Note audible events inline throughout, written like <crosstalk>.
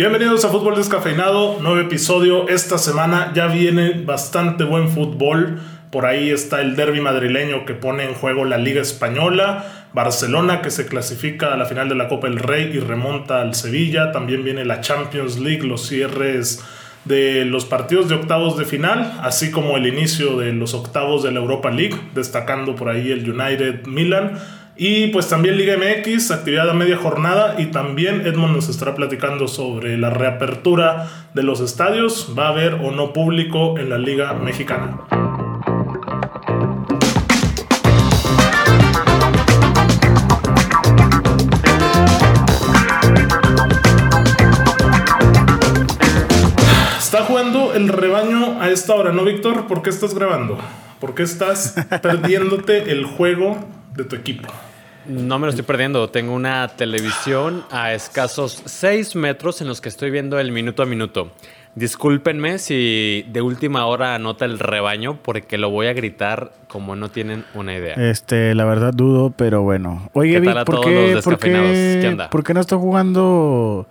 Bienvenidos a Fútbol Descafeinado, nuevo episodio. Esta semana ya viene bastante buen fútbol. Por ahí está el derby madrileño que pone en juego la Liga Española. Barcelona que se clasifica a la final de la Copa del Rey y remonta al Sevilla. También viene la Champions League, los cierres de los partidos de octavos de final, así como el inicio de los octavos de la Europa League, destacando por ahí el United Milan. Y pues también Liga MX, actividad a media jornada. Y también Edmond nos estará platicando sobre la reapertura de los estadios. ¿Va a haber o no público en la Liga Mexicana? Está jugando el rebaño a esta hora, ¿no, Víctor? ¿Por qué estás grabando? ¿Por qué estás <laughs> perdiéndote el juego de tu equipo? No me lo estoy perdiendo. Tengo una televisión a escasos 6 metros en los que estoy viendo el minuto a minuto. Discúlpenme si de última hora anota el rebaño porque lo voy a gritar como no tienen una idea. Este, la verdad dudo, pero bueno. Oye, Vic, ¿por qué, ¿por qué, ¿por qué no está jugando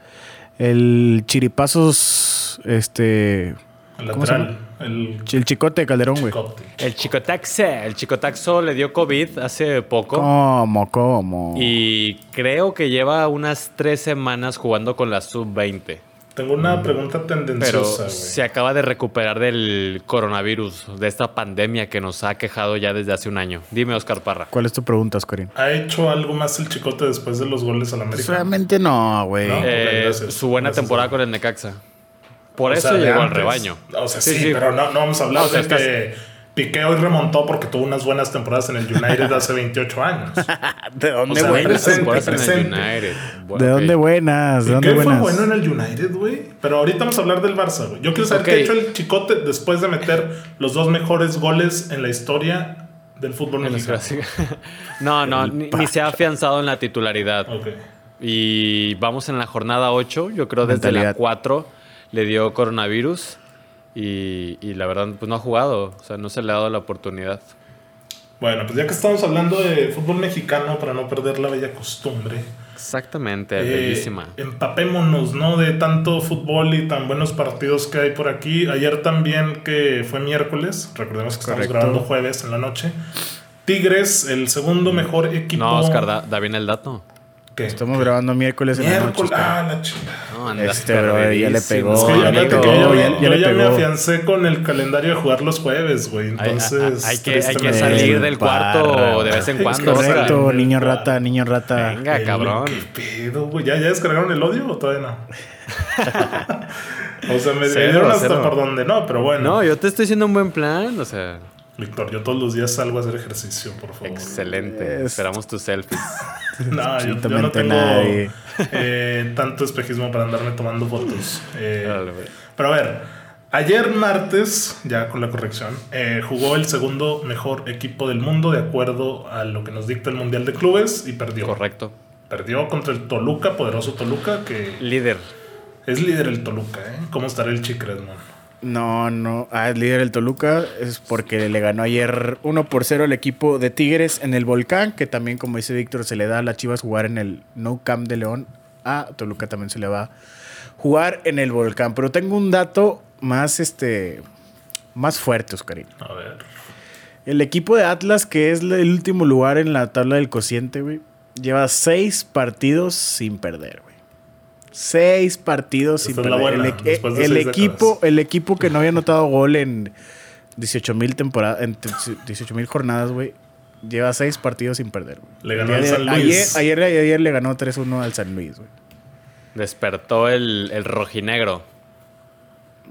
el Chiripazos, este... Lateral. El, el, chicote Calderón, güey. El chicotaxe. El chicotaxo le dio COVID hace poco. ¿Cómo? ¿Cómo? Y creo que lleva unas tres semanas jugando con la sub-20. Tengo una pregunta tendenciosa. Pero se acaba de recuperar del coronavirus, de esta pandemia que nos ha quejado ya desde hace un año. Dime, Oscar Parra. ¿Cuál es tu pregunta, Oscarín? ¿Ha hecho algo más el chicote después de los goles al América? Realmente no, güey. ¿No? Eh, su buena gracias, temporada con el Necaxa. Por o eso sea, llegó al rebaño. O sea, sí, sí, sí. pero no, no, vamos a hablar no, o sea, de estás... que Piqué hoy remontó porque tuvo unas buenas temporadas en el United hace 28 años. <laughs> ¿De dónde o sea, buenas? Presente, presente. Bueno, ¿De dónde buenas? ¿De Piqué dónde buenas? fue bueno en el United, güey. Pero ahorita vamos a hablar del Barça, güey. Yo quiero saber okay. qué ha hecho el Chicote después de meter los dos mejores goles en la historia del fútbol mexicano. <laughs> no, no, ni, ni, se ha afianzado en la titularidad. Okay. Y vamos en la jornada 8, yo creo desde Mentalidad. la 4 le dio coronavirus y, y, la verdad pues no ha jugado, o sea, no se le ha dado la oportunidad. Bueno, pues ya que estamos hablando de fútbol mexicano, para no perder la bella costumbre. Exactamente, eh, bellísima. Empapémonos, ¿no? De tanto fútbol y tan buenos partidos que hay por aquí. Ayer también, que fue miércoles, recordemos que Correcto. estamos grabando jueves en la noche. Tigres, el segundo mejor equipo. No, Oscar, da, da bien el dato. ¿Qué? Estamos grabando miércoles, miércoles en la noche. Ah, la chica. Este, <laughs> bro, ya le pegó. Es que ya, ya, le que pegó, yo, ya, yo ya le ya me afiancé con el calendario de jugar los jueves, güey. Entonces. Hay, hay, que, hay que tristemente- salir del cuarto de vez en Es cuando. correcto. Niño rata, niño rata. Venga, El- cabrón. ¿Qué pedo, güey? ¿Ya, ¿Ya descargaron el odio o todavía no? <laughs> o sea, me Cero, dieron hasta cero. por donde no, pero bueno. No, yo te estoy haciendo un buen plan, o sea, Víctor, yo todos los días salgo a hacer ejercicio, por favor. excelente. Es- Esperamos tus selfies. <laughs> No, yo, yo no tengo eh, tanto espejismo para andarme tomando fotos. Eh, Dale, güey. pero a ver, ayer martes, ya con la corrección, eh, jugó el segundo mejor equipo del mundo de acuerdo a lo que nos dicta el Mundial de Clubes y perdió. Correcto. Perdió contra el Toluca, poderoso Toluca, que Líder. es líder el Toluca, ¿eh? ¿Cómo estará el Chicresman? No, no. Ah, es líder el Toluca. Es porque le ganó ayer 1 por 0 al equipo de Tigres en el Volcán. Que también, como dice Víctor, se le da a las Chivas jugar en el No Camp de León. A Toluca también se le va a jugar en el Volcán. Pero tengo un dato más, este, más fuerte, Oscarín. A ver. El equipo de Atlas, que es el último lugar en la tabla del cociente, güey, lleva seis partidos sin perder. Seis partidos sin Esta perder. buena, el, e- después de el seis equipo, décadas. el equipo que no había anotado gol en 18 mil temporadas, en 18 mil jornadas, güey, lleva seis partidos sin perder. güey. Le ganó al San Luis. Ayer, ayer, ayer le ganó 3-1 al San Luis, güey. Despertó el, el rojinegro.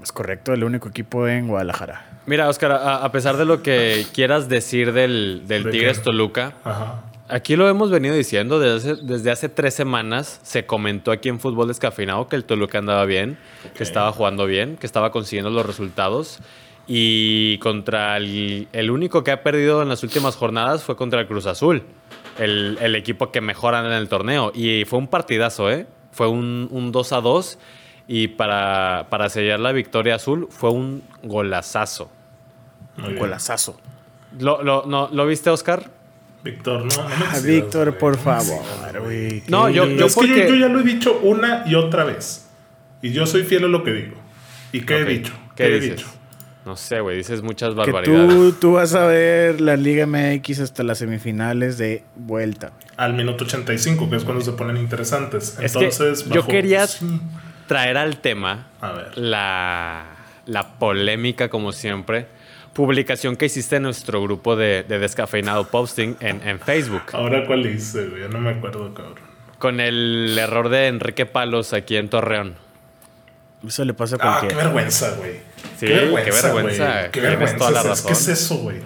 Es correcto, el único equipo en Guadalajara. Mira, Oscar, a, a pesar de lo que quieras decir del, del ¿De Tigres? Toluca, Ajá. Aquí lo hemos venido diciendo desde hace, desde hace tres semanas. Se comentó aquí en Fútbol Descafeinado que el Toluca andaba bien, que estaba jugando bien, que estaba consiguiendo los resultados. Y contra el, el único que ha perdido en las últimas jornadas fue contra el Cruz Azul, el, el equipo que mejor anda en el torneo. Y fue un partidazo, ¿eh? Fue un, un 2 a 2. Y para, para sellar la victoria azul fue un golazazo. Muy bien. Golazazo. ¿Lo, lo, no, ¿lo viste, Oscar? Víctor, no, Ah, Víctor, por favor. No, yo- yo- Es que yo, ya lo he dicho una y otra vez. Y yo soy fiel a lo que digo. ¿Y qué he dicho? ¿Qué, he dices? dicho? No sé, güey, dices muchas Que barbaridades. tú, tú vas a ver la Liga MX hasta las semifinales de vuelta. Al minuto 85, que es cuando se ponen interesantes. Es que Entonces, yo quería traer al tema A ver. la, la polémica, como siempre, publicación que hiciste en nuestro grupo de, de Descafeinado Posting en, en Facebook. Ahora, ¿cuál hice, güey? Yo no me acuerdo, cabrón. Con el error de Enrique Palos aquí en Torreón. Eso le pasa a Ah, qué cualquiera. vergüenza, güey. Sí, qué qué vergüenza, vergüenza. güey. Qué vergüenza. toda la es- ¿Qué razón. es eso, güey?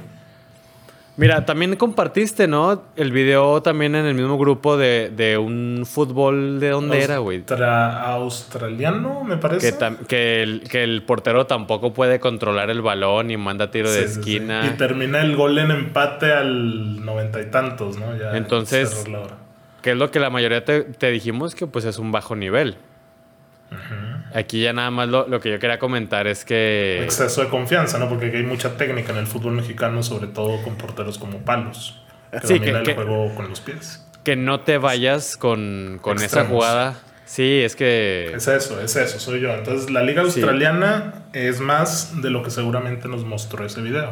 Mira, también compartiste, ¿no? El video también en el mismo grupo de, de un fútbol. ¿De dónde era, güey? Austra- australiano, me parece. Que, que, el, que el portero tampoco puede controlar el balón y manda tiro de Sí, sí, sí. esquina. Y termina el gol en empate al noventa y tantos, ¿no? Ya Entonces- cerró la hora. Que es lo que la mayoría te, te dijimos que pues es un bajo nivel. Aquí ya nada más lo, lo que yo quería comentar es que... Exceso de confianza, ¿no? Porque hay mucha técnica en el fútbol mexicano, sobre todo con porteros como Palos. Que Sí, domina que- el que- juego con los pies. Que no te vayas con, con esa jugada. Sí, es que... Es eso, es eso, soy yo. Entonces, la liga Sí. australiana es más de lo que seguramente nos mostró ese video.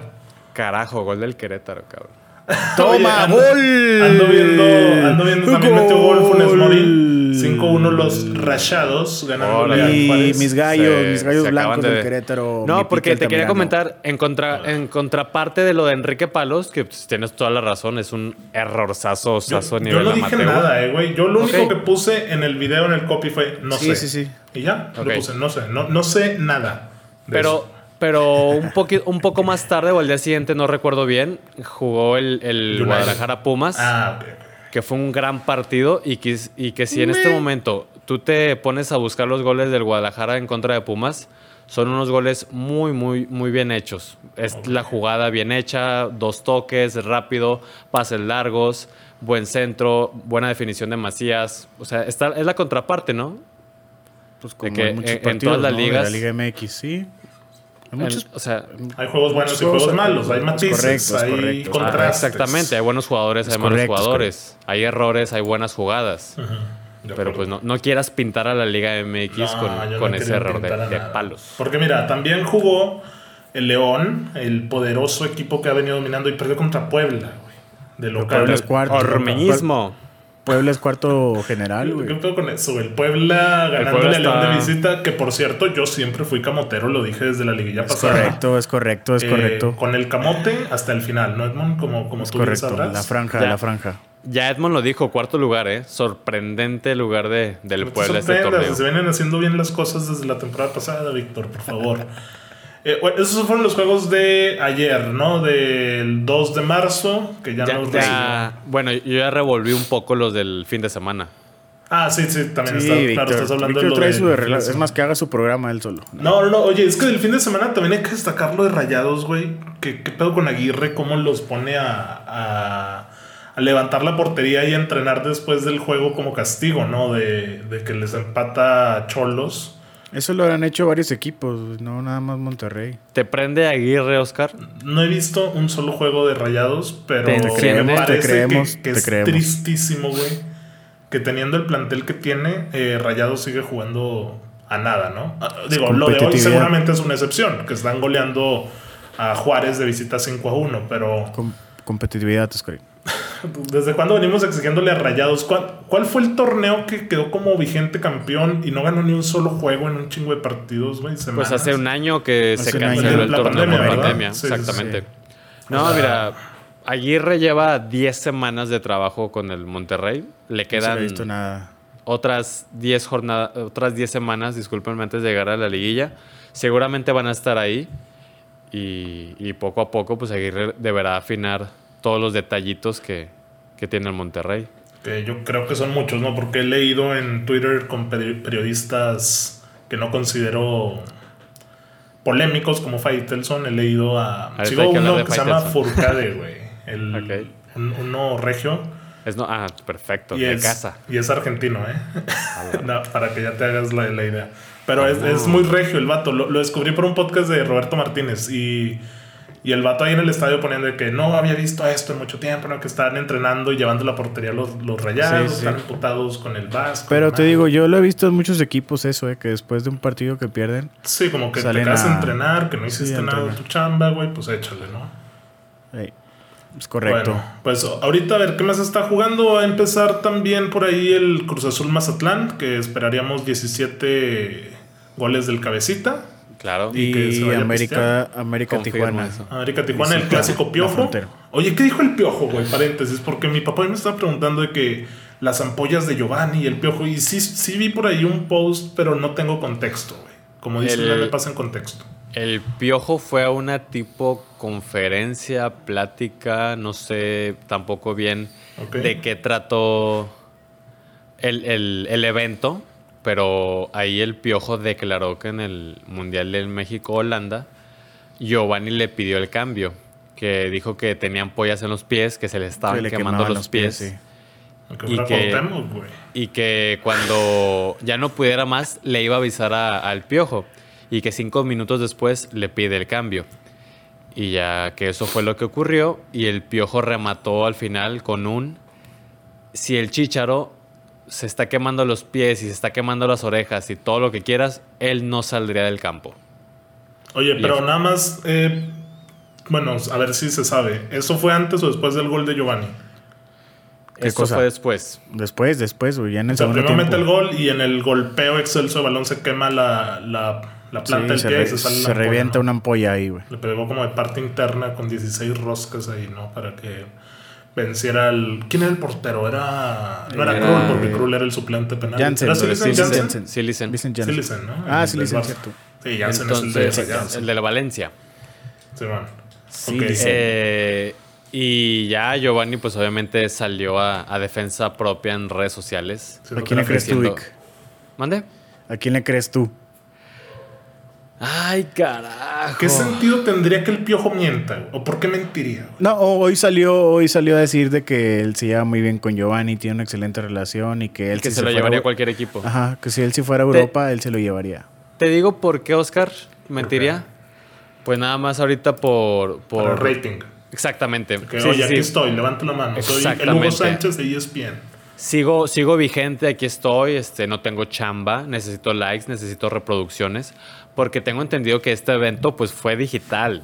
Carajo, gol del Querétaro, cabrón. <laughs> ¡Toma, Oye, ando- gol! Ando viendo, ando viendo también metió gol Funes Mori. Gol. 5-1 los rayados a Y mis gallos, Se- mis gallos blancos de- del Querétaro. No, porque te quería comentar en, contra, en contraparte de lo de Enrique Palos, que pues, tienes toda la razón, es un errorzazo Yo, a yo nivel no dije amateur. nada, eh, güey. Yo lo único que puse en el video, en el copy, fue no Sí, sé. sí, sí. Y ya, lo puse, no sé. No, no sé nada. Pero, eso. Pero un, poqui- un poco más tarde o al día siguiente, no recuerdo bien, jugó el, el. Guadalajara Pumas, Ah, ok. ok. que fue un gran partido y que, y que si en este momento tú te pones a buscar los goles del Guadalajara en contra de Pumas, son unos goles muy, muy, muy bien hechos. Es la jugada bien hecha, dos toques, rápido, pases largos, buen centro, buena definición de Macías. O sea, está, es la contraparte, ¿no? Pues como que en todas las ¿no? De ligas- La Liga MX, sí. Hay muchos o sea, Hay juegos buenos y Juegos- juegos malos. Hay es matices, correcto, hay correcto. Ah, contrastes. exactamente, hay buenos jugadores, Es hay malos correcto, jugadores, hay errores, hay buenas jugadas. Pero pues no, no quieras pintar a la Liga MX No, con, no con ese error de, palos. Porque mira, también jugó el León, el poderoso equipo que ha venido dominando y perdió contra Puebla, güey. De local. Ormeñismo. Puebla es cuarto general, ¿Qué güey. pedo con eso? El Puebla ganándole Puebla a León de visita, que por cierto, yo siempre fui camotero, lo dije desde la liguilla Es pasada. correcto, es correcto, es Eh, correcto. Con el camote hasta el final, ¿no, Edmond? Como, como Es tú bien correcto. sabrás. La franja, Ya. la franja. Ya Edmond lo dijo, cuarto lugar, ¿eh? Sorprendente lugar de, del Puebla este sorprendas, torneo. Se vienen haciendo bien las cosas desde la temporada pasada, Víctor, por favor. <laughs> Eh, bueno, esos fueron los juegos de ayer, ¿no? Del 2 de marzo, que ya, Ya- nos ya- bueno, yo ya revolví un poco los del fin de semana. Ah, sí, sí, también Sí, está. Claro, estás hablando de lo trae de- su de rela- Es más, que haga su programa él solo. No, no, no. Oye, es que del fin de semana también hay que destacar lo de Rayados, güey. ¿Qué, qué pedo con Aguirre? ¿Cómo los pone a, a, a levantar la portería y a entrenar después del juego como castigo, ¿no? De, de que les empata a Cholos. Eso lo han hecho varios equipos, no nada más Monterrey. ¿Te prende Aguirre, Oscar? No he visto un solo juego de Rayados, pero Te me creemos, te parece creemos, que, que te es creemos. tristísimo, güey. Que teniendo el plantel que tiene, eh, Rayados sigue jugando a nada, ¿no? Ah, Digo, lo de hoy seguramente es una excepción, que están goleando a Juárez de visita 5 a 1, pero Com- competitividad, Oscar. <laughs> ¿desde cuándo venimos exigiéndole a Rayados? ¿Cuál, cuál fue el torneo que quedó como vigente campeón y no ganó ni un solo juego en un chingo de partidos, güey? Pues hace un año que Hace se canceló el torneo pandemia, por ¿verdad? pandemia. Sí, exactamente. sí. No, O sea- mira, Aguirre lleva 10 semanas de trabajo con el Monterrey. Le quedan visto nada. otras 10 jornadas, otras 10 semanas, discúlpenme, antes de llegar a la liguilla. Seguramente van a estar ahí. Y, y poco a poco, pues Aguirre deberá afinar todos los detallitos que, que tiene el Monterrey. Que yo creo que son muchos, ¿no? Porque he leído en Twitter con peri- periodistas que no considero polémicos como Faitelson. He leído a. Sigo hay que hablar uno que se llama. Furcade, <laughs> güey. El, Ok. un- uno regio. Es no, ah, perfecto, Y de es, casa. y es argentino, ¿eh? <laughs> No, para que ya te hagas la, la idea. Pero es, Ah. es muy regio el vato. Lo, lo descubrí por un podcast de Roberto Martínez. Y, Y el vato ahí en el estadio poniendo de que no había visto esto en mucho tiempo, ¿no? Que estaban entrenando y llevando la portería los, los rayados, Sí, sí. están emputados con el Vasco. Pero te digo, yo lo he visto en muchos equipos eso, eh, que después de un partido que pierden, Sí, como que te quedas a entrenar, que no hiciste nada de tu chamba, güey, pues échale, ¿no? es correcto. Bueno, pues ahorita a ver qué más está jugando. Va a empezar también por ahí el Cruz Azul Mazatlán, que esperaríamos 17 goles del cabecita. Claro. y América, América Tijuana. eso. América Tijuana, el clásico piojo. Oye, ¿qué dijo el piojo, güey? Paréntesis, porque mi papá me estaba preguntando de que las ampollas de Giovanni y el piojo. Y sí, sí vi por ahí un post, pero no tengo contexto, güey. Como dice, no me pasa en contexto. El Piojo fue a una tipo conferencia, plática, no sé tampoco bien de qué trató el, el- el evento, pero ahí el Piojo declaró que en el Mundial del México-Holanda, Giovanni le pidió el cambio, que dijo que tenían pollas en los pies, que se le estaban Que le quemando quemaban los, pies. sí. Y que- y que cuando ya no pudiera más le iba a avisar a- al piojo y que cinco minutos después le pide el cambio. Y ya que eso fue lo que ocurrió y el piojo remató al final con un si el chícharo se está quemando los pies y se está quemando las orejas y todo lo que quieras, él no saldría del campo. Oye, Y pero eso. nada más. eh, bueno, a ver si se sabe. ¿Eso fue antes o después del gol de Giovanni? ¿Qué Eso cosa? fue después. Después, después, güey, ya en el O sea, segundo primero mete tiempo. el gol y en el golpeo excelso de balón se quema la, la, la Sí, planta del pie y se sale la se ampolla, revienta ¿no? una ampolla ahí, güey. Le pegó como de parte interna con 16 roscas ahí, ¿no? Para que venciera al. ¿Quién era el portero? Era. No era Era- Krul, porque Krul era el suplente penal. Jansen, ¿Era. Vincent Janssen. Silicen, ¿no? Ah, Barça. cierto. Sí, Jansen es el de Rayados. el de la Valencia. Sí, man. Sí, Ok. sí. Eh, y ya Giovanni, pues obviamente salió a, a defensa propia en redes sociales. Sí, ¿A quién le crees tú, Vic? ¿Mande? ¿A quién le crees tú? Ay, carajo. ¿Qué sentido tendría que el piojo mienta? ¿O por qué mentiría? güey? No, hoy salió, hoy salió a decir de que él se lleva muy bien con Giovanni, tiene una excelente relación y que él que si se lo fuera llevaría a a cualquier equipo. Ajá, que si él si fuera a Europa, él se lo llevaría. Te digo por qué, Oscar, mentiría. Pues nada más ahorita por... por... Rating. Exactamente. Que, Sí, oye, sí, aquí sí. estoy, levanto la mano. Soy el Hugo. Sánchez de ESPN. Sigo, sigo vigente, aquí estoy, este, no tengo chamba, necesito likes, necesito reproducciones, porque tengo entendido que este evento pues fue digital.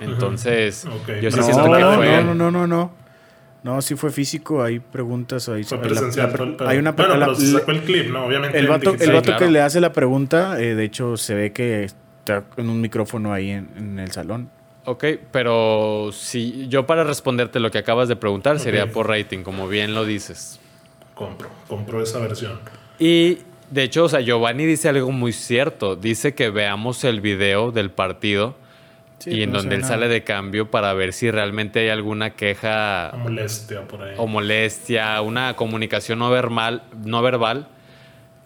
Entonces, Ok. yo sí No, siento no, que no, fue... no, no, no, no. No, sí fue físico, hay preguntas. Hay, Fue la- presencial. la- pedo. hay una bueno, la- pero se sacó el clip, ¿no? Obviamente. El vato, el vato claro. que le hace la pregunta, eh, de hecho, se ve que está en un micrófono ahí en, en el salón. Ok, pero si yo para responderte lo que acabas de preguntar sería Ok. por rating, como bien lo dices. Compro, compro esa versión. Y de hecho, o sea, Giovanni dice algo muy cierto. Dice que veamos el video del partido Sí, y en donde él sale de cambio para ver si realmente hay alguna queja A molestia por ahí. o molestia, una comunicación no verbal, no verbal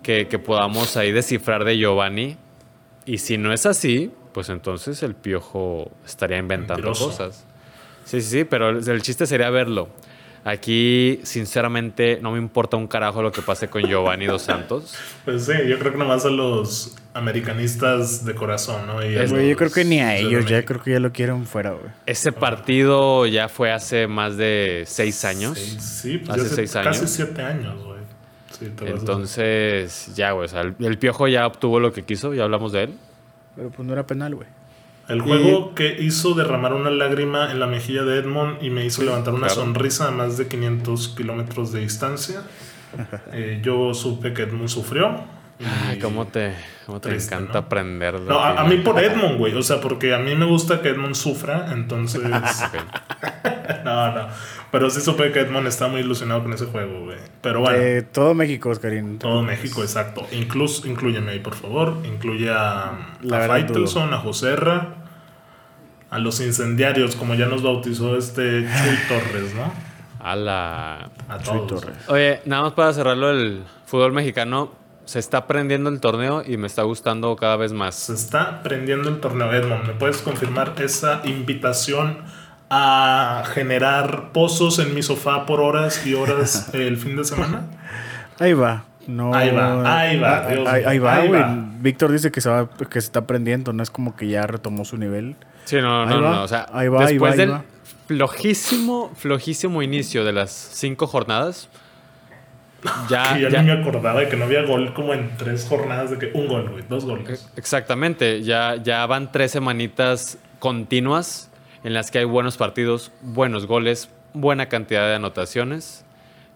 que, que podamos ahí descifrar de Giovanni. Y si no es así, pues entonces el piojo estaría inventando Mentiroso. cosas. Sí, sí, sí, pero el, el chiste sería verlo. Aquí, sinceramente, no me importa un carajo lo que pase con Giovanni Dos Santos. <laughs> Pues sí, yo creo que nomás a los americanistas de corazón, ¿no? Y Es- Güey, yo los creo que ni a ellos, ya creo que ya lo quieren fuera, güey. Ese partido ya fue hace más de seis años. Sí, sí, pues Hace seis Casi años. siete años, güey. Sí, te vas a- Entonces, ya, güey, o sea, el, el piojo ya obtuvo lo que quiso, ya hablamos de él. Pero pues no era penal, güey. El juego que hizo derramar una lágrima en la mejilla de Edmond y me hizo levantar una claro. sonrisa a más de 500 kilómetros de distancia. <laughs> Eh, yo supe que Edmond sufrió. y- Ay, cómo te, cómo te Triste, encanta ¿no? aprender. de No, a, a mí por Edmond, güey. O sea, porque a mí me gusta que Edmond sufra, entonces... <laughs> <laughs> No, no. Pero sí supe que Edmond está muy ilusionado con ese juego, güey. Pero bueno. Eh, todo México, Oscarín. Todo México, exacto. Incluso, inclúyeme ahí, por favor. Incluye a, La a Faitelson, a Joserra, a los incendiarios, como ya nos bautizó este Chuy <sighs> Torres, ¿no? A la... A Chuy todos. Torres. Oye, nada más para cerrarlo, el fútbol mexicano se está aprendiendo el torneo y me está gustando cada vez más. Se está prendiendo el torneo, Edmond. ¿Me puedes confirmar esa invitación a generar pozos en mi sofá por horas y horas <laughs> el fin de semana? Ahí va. No, Ahí va, ahí va, Ah, Dios ahí, ahí va, ahí güey. va. Víctor dice que se, va, que se está aprendiendo, no es como que ya retomó su nivel. Sí, no, Ahí no, va, no. O sea, ahí va, ahí después va, ahí del va. flojísimo, flojísimo inicio de las cinco jornadas, ya, Que ya, ya- ni me acordaba de que no había gol como en tres jornadas de que un gol, güey, dos goles. exactamente, ya, ya van tres semanitas continuas en las que hay buenos partidos, buenos goles, buena cantidad de anotaciones.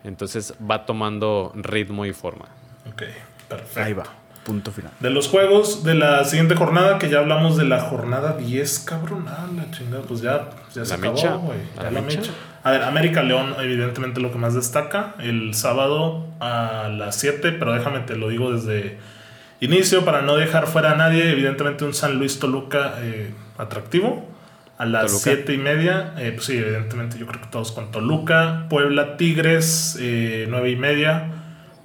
Entonces va tomando ritmo y forma. Ok, perfecto. Ahí va, punto final. De los juegos de la siguiente jornada, que ya hablamos de la jornada 10, cabrón. Ah, la chingada, pues ya, ya se La acabó, güey. La la mecha. mecha. A ver, América León, evidentemente lo que más destaca. El sábado a las 7, pero déjame te lo digo desde inicio para no dejar fuera a nadie. Evidentemente un San Luis Toluca eh, atractivo. A las Toluca. 7 y media, eh, pues sí, evidentemente yo creo que todos con Toluca. Puebla Tigres, eh, 9 y media.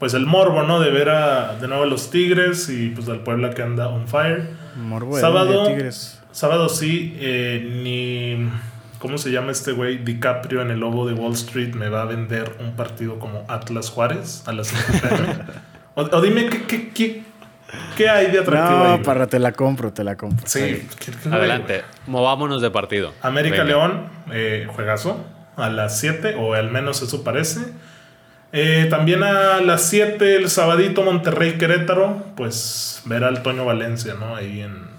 Pues el morbo, ¿no? De ver a, de nuevo a los Tigres y pues al Puebla que anda on fire. Morbo Sábado. de Tigres. Sábado sí, eh, ni. ¿Cómo se llama este güey? DiCaprio en el Lobo de Wall Street me va a vender un partido como Atlas Juárez a las 5 pm. <laughs> o, o dime qué, qué, qué, qué hay de atractivo ahí. No, para te la compro, te la compro. Sí, ¿qué- qué hay, Adelante, movámonos de partido. América Venga. León, eh, juegazo, a las 7, o al menos eso parece. Eh, también a las 7, el sabadito Monterrey Querétaro, pues ver al Toño Valencia, ¿no? Ahí en.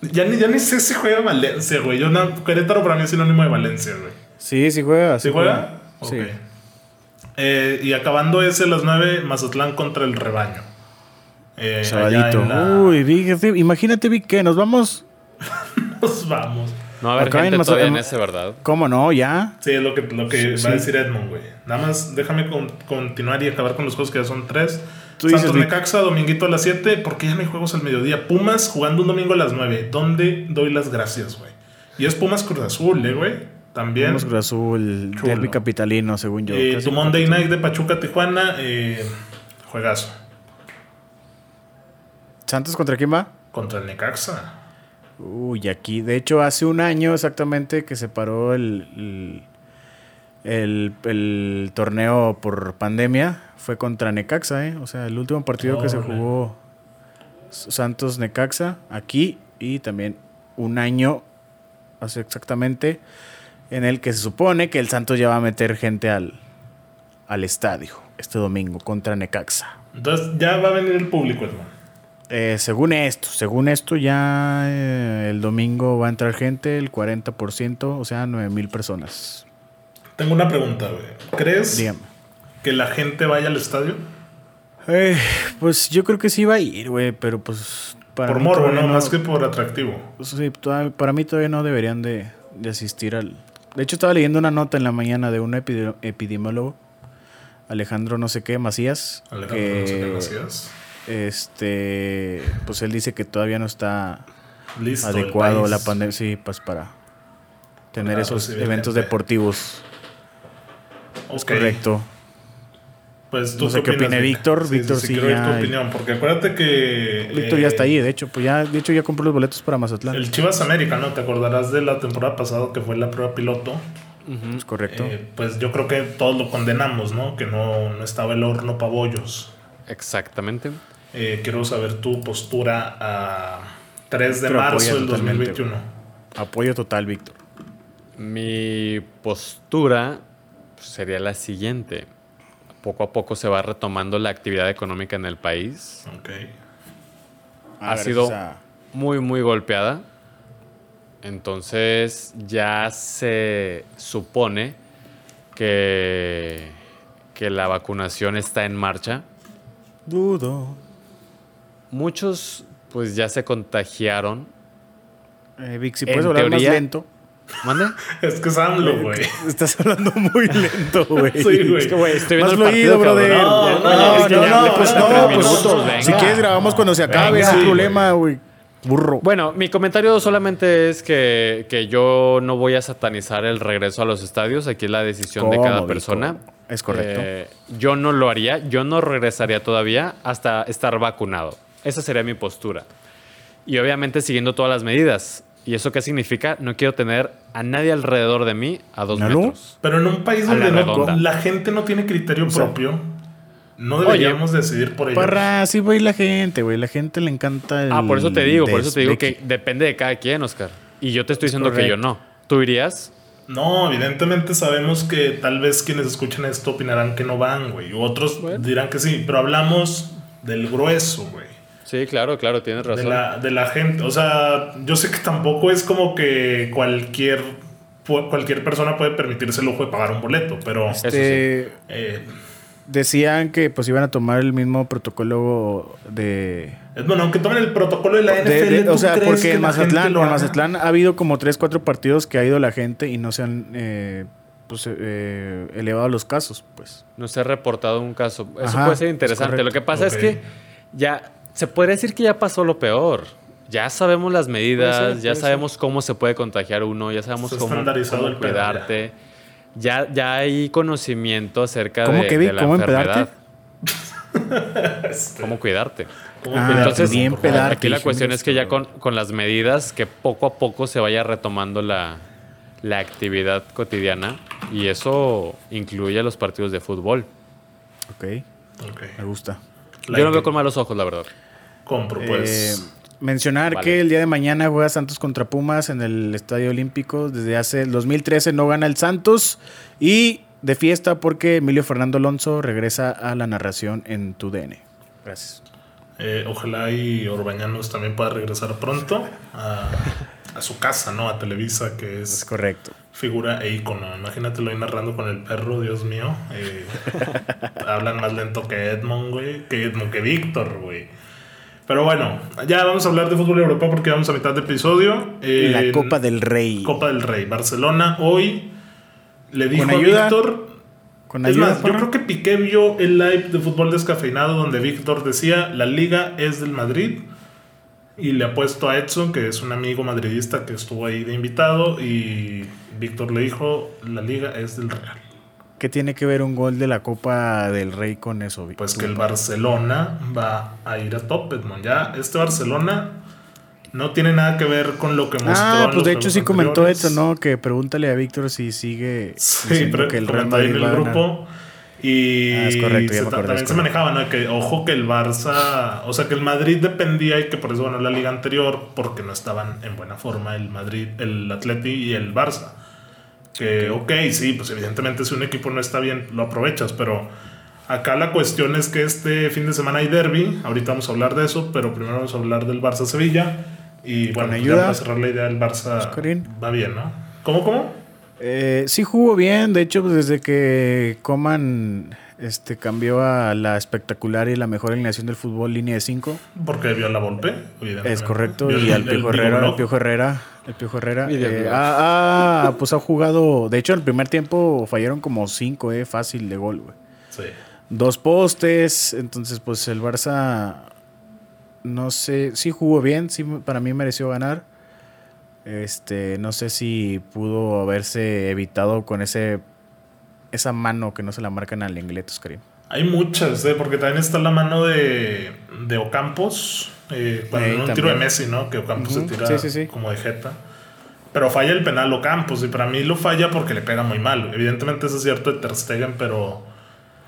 Ya ni, ya ni sé si juega Valencia, güey. Yo no- Querétaro para mí es sinónimo de Valencia, güey. Sí, sí juega. ¿Sí juega? Sí. Ok. Eh, y acabando ese a las 9, Mazatlán contra el rebaño. Eh, Sabadito. la- Uy, Vic, imagínate, Vic, que nos vamos. <laughs> Nos vamos. No a haber Acá en gente todavía en ese, ¿verdad? ¿Cómo no? Ya. Sí, es lo que, lo que Sí, va a decir Edmond, güey. Nada más déjame con- continuar y acabar con los juegos que ya son tres. Tú Santos. Necaxa, dominguito a las 7, porque ya no hay juegos al mediodía. Pumas jugando un domingo a las 9. ¿Dónde doy las gracias, güey? Y es Pumas Cruz Azul, ¿eh, güey? También. Vamos Cruz Azul, Chulo. derby capitalino, según yo. Eh, tu Monday Night de Pachuca Tijuana, eh, juegazo. ¿Santos contra quién va? Contra el Necaxa. Uy, aquí, de hecho, hace un año exactamente que se paró el, el, el- el torneo por pandemia, fue contra Necaxa, ¿eh? O sea, el último partido que se jugó Santos-Necaxa, aquí, y también un año, hace exactamente, en el que se supone que el Santos ya va a meter gente al, al estadio este domingo contra Necaxa. Entonces ya va a venir el público, Edmond. Eh, según esto, según esto ya eh, el domingo va a entrar gente, el 40%, o sea, 9 mil personas. Tengo una pregunta, güey. ¿Crees Dígame. que la gente vaya al estadio? Eh, pues yo creo que sí va a ir, güey, pero pues para por morbo, no, más que por atractivo. Sí, toda- para mí todavía no deberían de, de asistir al... De hecho, estaba leyendo una nota en la mañana de un epide- epidemiólogo, Alejandro no sé qué, Macías, Alejandro, que, no sé qué Macías. Este, pues él dice que todavía no está Listo. adecuado la pandemia, sí, pues para tener Para esos eventos deportivos. Es correcto. Pues tú No sé qué opinas, opine Vic? Víctor. Víctor sí, sí quiero oír tu ya- opinión, porque acuérdate que... Víctor eh, ya está ahí, de hecho, pues ya, de hecho ya compró los boletos para Mazatlán. El Chivas América, ¿no? Te acordarás de la temporada pasada que fue la prueba piloto. Es correcto. Eh, pues yo creo que todos lo condenamos, ¿no? Que no, no estaba el horno pabollos. Exactamente. Eh, quiero saber tu postura a 3 de marzo del totalmente, 2021. Apoyo total, Víctor. Mi postura sería la siguiente. Poco a poco se va retomando la actividad económica en el país. Ok. Ha sido muy, muy golpeada. Entonces ya se supone que, que la vacunación está en marcha. Dudo. Muchos pues ya se contagiaron. Eh, Vic, si En puedes hablar teoría- más lento. ¿Mande? <laughs> Es que es AMLO, güey. Estás hablando muy lento, güey. <laughs> Sí, güey. Es que, güey, Estoy más viendo fluido, partido, brother. No, no, no, pues no, pues si quieres grabamos cuando se acabe, no hay sí, problema, güey. Burro. Bueno, mi comentario solamente es que, que yo no voy a satanizar el regreso a los estadios. Aquí es la decisión de ¿Cómo, cada Vico? persona. Es correcto. Eh, yo no lo haría, yo no regresaría todavía hasta estar vacunado. Esa sería mi postura. Y obviamente siguiendo todas las medidas. ¿Y eso qué significa? No quiero tener a nadie alrededor de mí a dos ¿Míralo? metros. Pero en un país la donde no- la gente no tiene criterio sea, propio. no deberíamos decidir por ellos. Parra, sí va la gente, güey. La gente le encanta el. Ah, por eso te digo, por eso te digo que depende de cada quien, Oscar. Y yo te estoy diciendo que yo no. ¿Tú irías? No, evidentemente sabemos que tal vez quienes escuchen esto opinarán que no van, güey. Otros dirán que sí, pero hablamos del grueso, güey. Sí, claro, claro, tienes De razón. la, de la gente. O sea, yo sé que tampoco es como que cualquier, cualquier persona puede permitirse el lujo de pagar un boleto, pero Este, eh, Decían que pues iban a tomar el mismo protocolo de. bueno, aunque tomen el protocolo de la NFL. de- de- ¿tú o sea, crees porque que en Mazatlán, en? Mazatlán ha habido como 3, 4 partidos que ha ido la gente y no se han eh, pues, eh, elevado los casos, pues. No se ha reportado un caso. Eso Ajá, puede ser es interesante. Lo que pasa es que ya se podría decir que ya pasó lo peor. Ya sabemos las medidas, Puede ser, ya sabemos cómo se puede contagiar uno, ya sabemos Está cómo, cómo cuidarte. Ya, ya hay conocimiento acerca ¿Cómo, de, Kevin? de la ¿Cómo enfermedad. empedarte? <laughs> Este, Cómo cuidarte. ¿cómo Ah, cuidarte, Entonces, bien pedarte. aquí la cuestión es que ya con, con las medidas, que poco a poco se vaya retomando la, la actividad cotidiana y eso incluye a los partidos de fútbol. Ok, Ok. me gusta. Like Yo no veo con malos ojos, la verdad. Compro, Eh, pues. mencionar Vale. que el día de mañana juega Santos contra Pumas en el Estadio Olímpico. Desde hace el 2013 no gana el Santos. Y de fiesta porque Emilio Fernando Alonso regresa a la narración en tu DN. Gracias. Eh, ojalá y Orbañanos también pueda regresar pronto a, a su casa, ¿no? A Televisa, que Es es correcto. figura e icono. Imagínatelo ahí narrando con el perro, Dios mío. Eh, <laughs> hablan más lento que Edmond, güey. Que Edmond, que Víctor, güey. Pero bueno, ya vamos a hablar de fútbol europeo porque vamos a mitad de episodio. Eh, la Copa del Rey. Copa del Rey. Barcelona hoy le dijo a Víctor. Con Es ayuda, más, yo creo que Piqué vio el live de fútbol descafeinado donde Víctor decía la liga es del Madrid y le ha puesto a Edson, que es un amigo madridista que estuvo ahí de invitado y Víctor le dijo la liga es del Real. ¿Qué tiene que ver un gol de la Copa del Rey con eso? Pues que el Barcelona va a ir a top, Edmond. Ya este Barcelona no tiene nada que ver con lo que mostró. Ah, pues de hecho sí comentó eso, ¿no? Que pregúntale a Víctor si sigue Sí, pero que el Real Madrid en va el grupo. Y Ah, es correcto, ya se- me acordé, también se manejaba, ¿no? Que ojo que el Barça, o sea que el Madrid dependía y que por eso ganó la liga anterior, porque no estaban en buena forma el Madrid, el Atleti y el Barça. Que, ok, sí, pues evidentemente si un equipo no está bien, lo aprovechas, pero acá la cuestión es que este fin de semana hay derby, ahorita vamos a hablar de eso, pero primero vamos a hablar del Barça-Sevilla. Y bueno, pues ayuda. para cerrar la idea, el Barça Oscarín. va bien, ¿no? ¿Cómo, cómo? Eh, sí jugó bien, de hecho, pues, desde que Coman este, cambió a la espectacular y la mejor alineación del fútbol, línea de 5. Porque vio la Volpe. Es correcto, y al Piojo Herrera. Piojo Herrera, el Piojo Herrera, eh, ah, ah, pues ha jugado, de hecho, en el primer tiempo fallaron como 5, eh, fácil de gol, güey. Sí. Dos postes, entonces pues el Barça, no sé, sí jugó bien, sí para mí mereció ganar. Este, no sé si pudo haberse evitado con ese esa mano que no se la marcan al Oscarín. Hay muchas, ¿eh? porque también está la mano de, de Ocampos. Eh, bueno, en un también. tiro de Messi, ¿no? Que Ocampos Ujú, se tira sí, sí, sí. como de jeta. Pero falla el penal Ocampos, y para mí lo falla porque le pega muy mal. Evidentemente eso es cierto de Ter Stegen, pero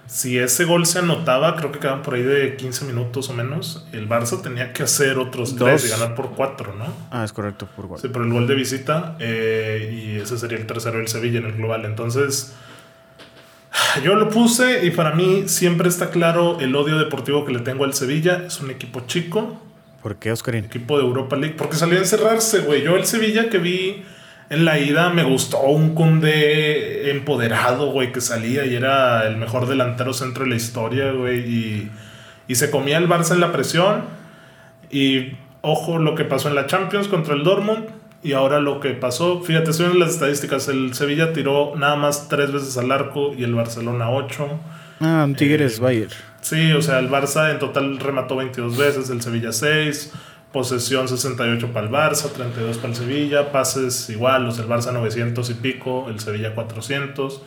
si ese gol se anotaba, creo que quedaban por ahí de 15 minutos o menos, el Barça tenía que hacer otros Dos. tres y ganar por cuatro, ¿no? Ah, es correcto, por gol. Sí, por el gol de visita. eh, y ese sería el tercero del Sevilla en el global. Entonces, yo lo puse y para mí siempre está claro el odio deportivo que le tengo al Sevilla. Es un equipo chico, ¿Por qué, Oscarín? equipo de Europa League, porque salió a encerrarse, güey. Yo el Sevilla que vi en la ida me gustó un Conde empoderado, güey, que salía y era el mejor delantero centro de la historia, güey. Y, y se comía el Barça en la presión. Y ojo lo que pasó en la Champions contra el Dortmund. Y ahora lo que pasó, fíjate, en las estadísticas. El Sevilla tiró nada más tres veces al arco y el Barcelona ocho. Ah, un Tigres Eh, Bayern. Sí, o sea, el Barça en total remató 22 veces, el Sevilla 6, posesión 68 para el Barça, 32 para el Sevilla, pases igual, los del Barça 900 y pico, el Sevilla 400.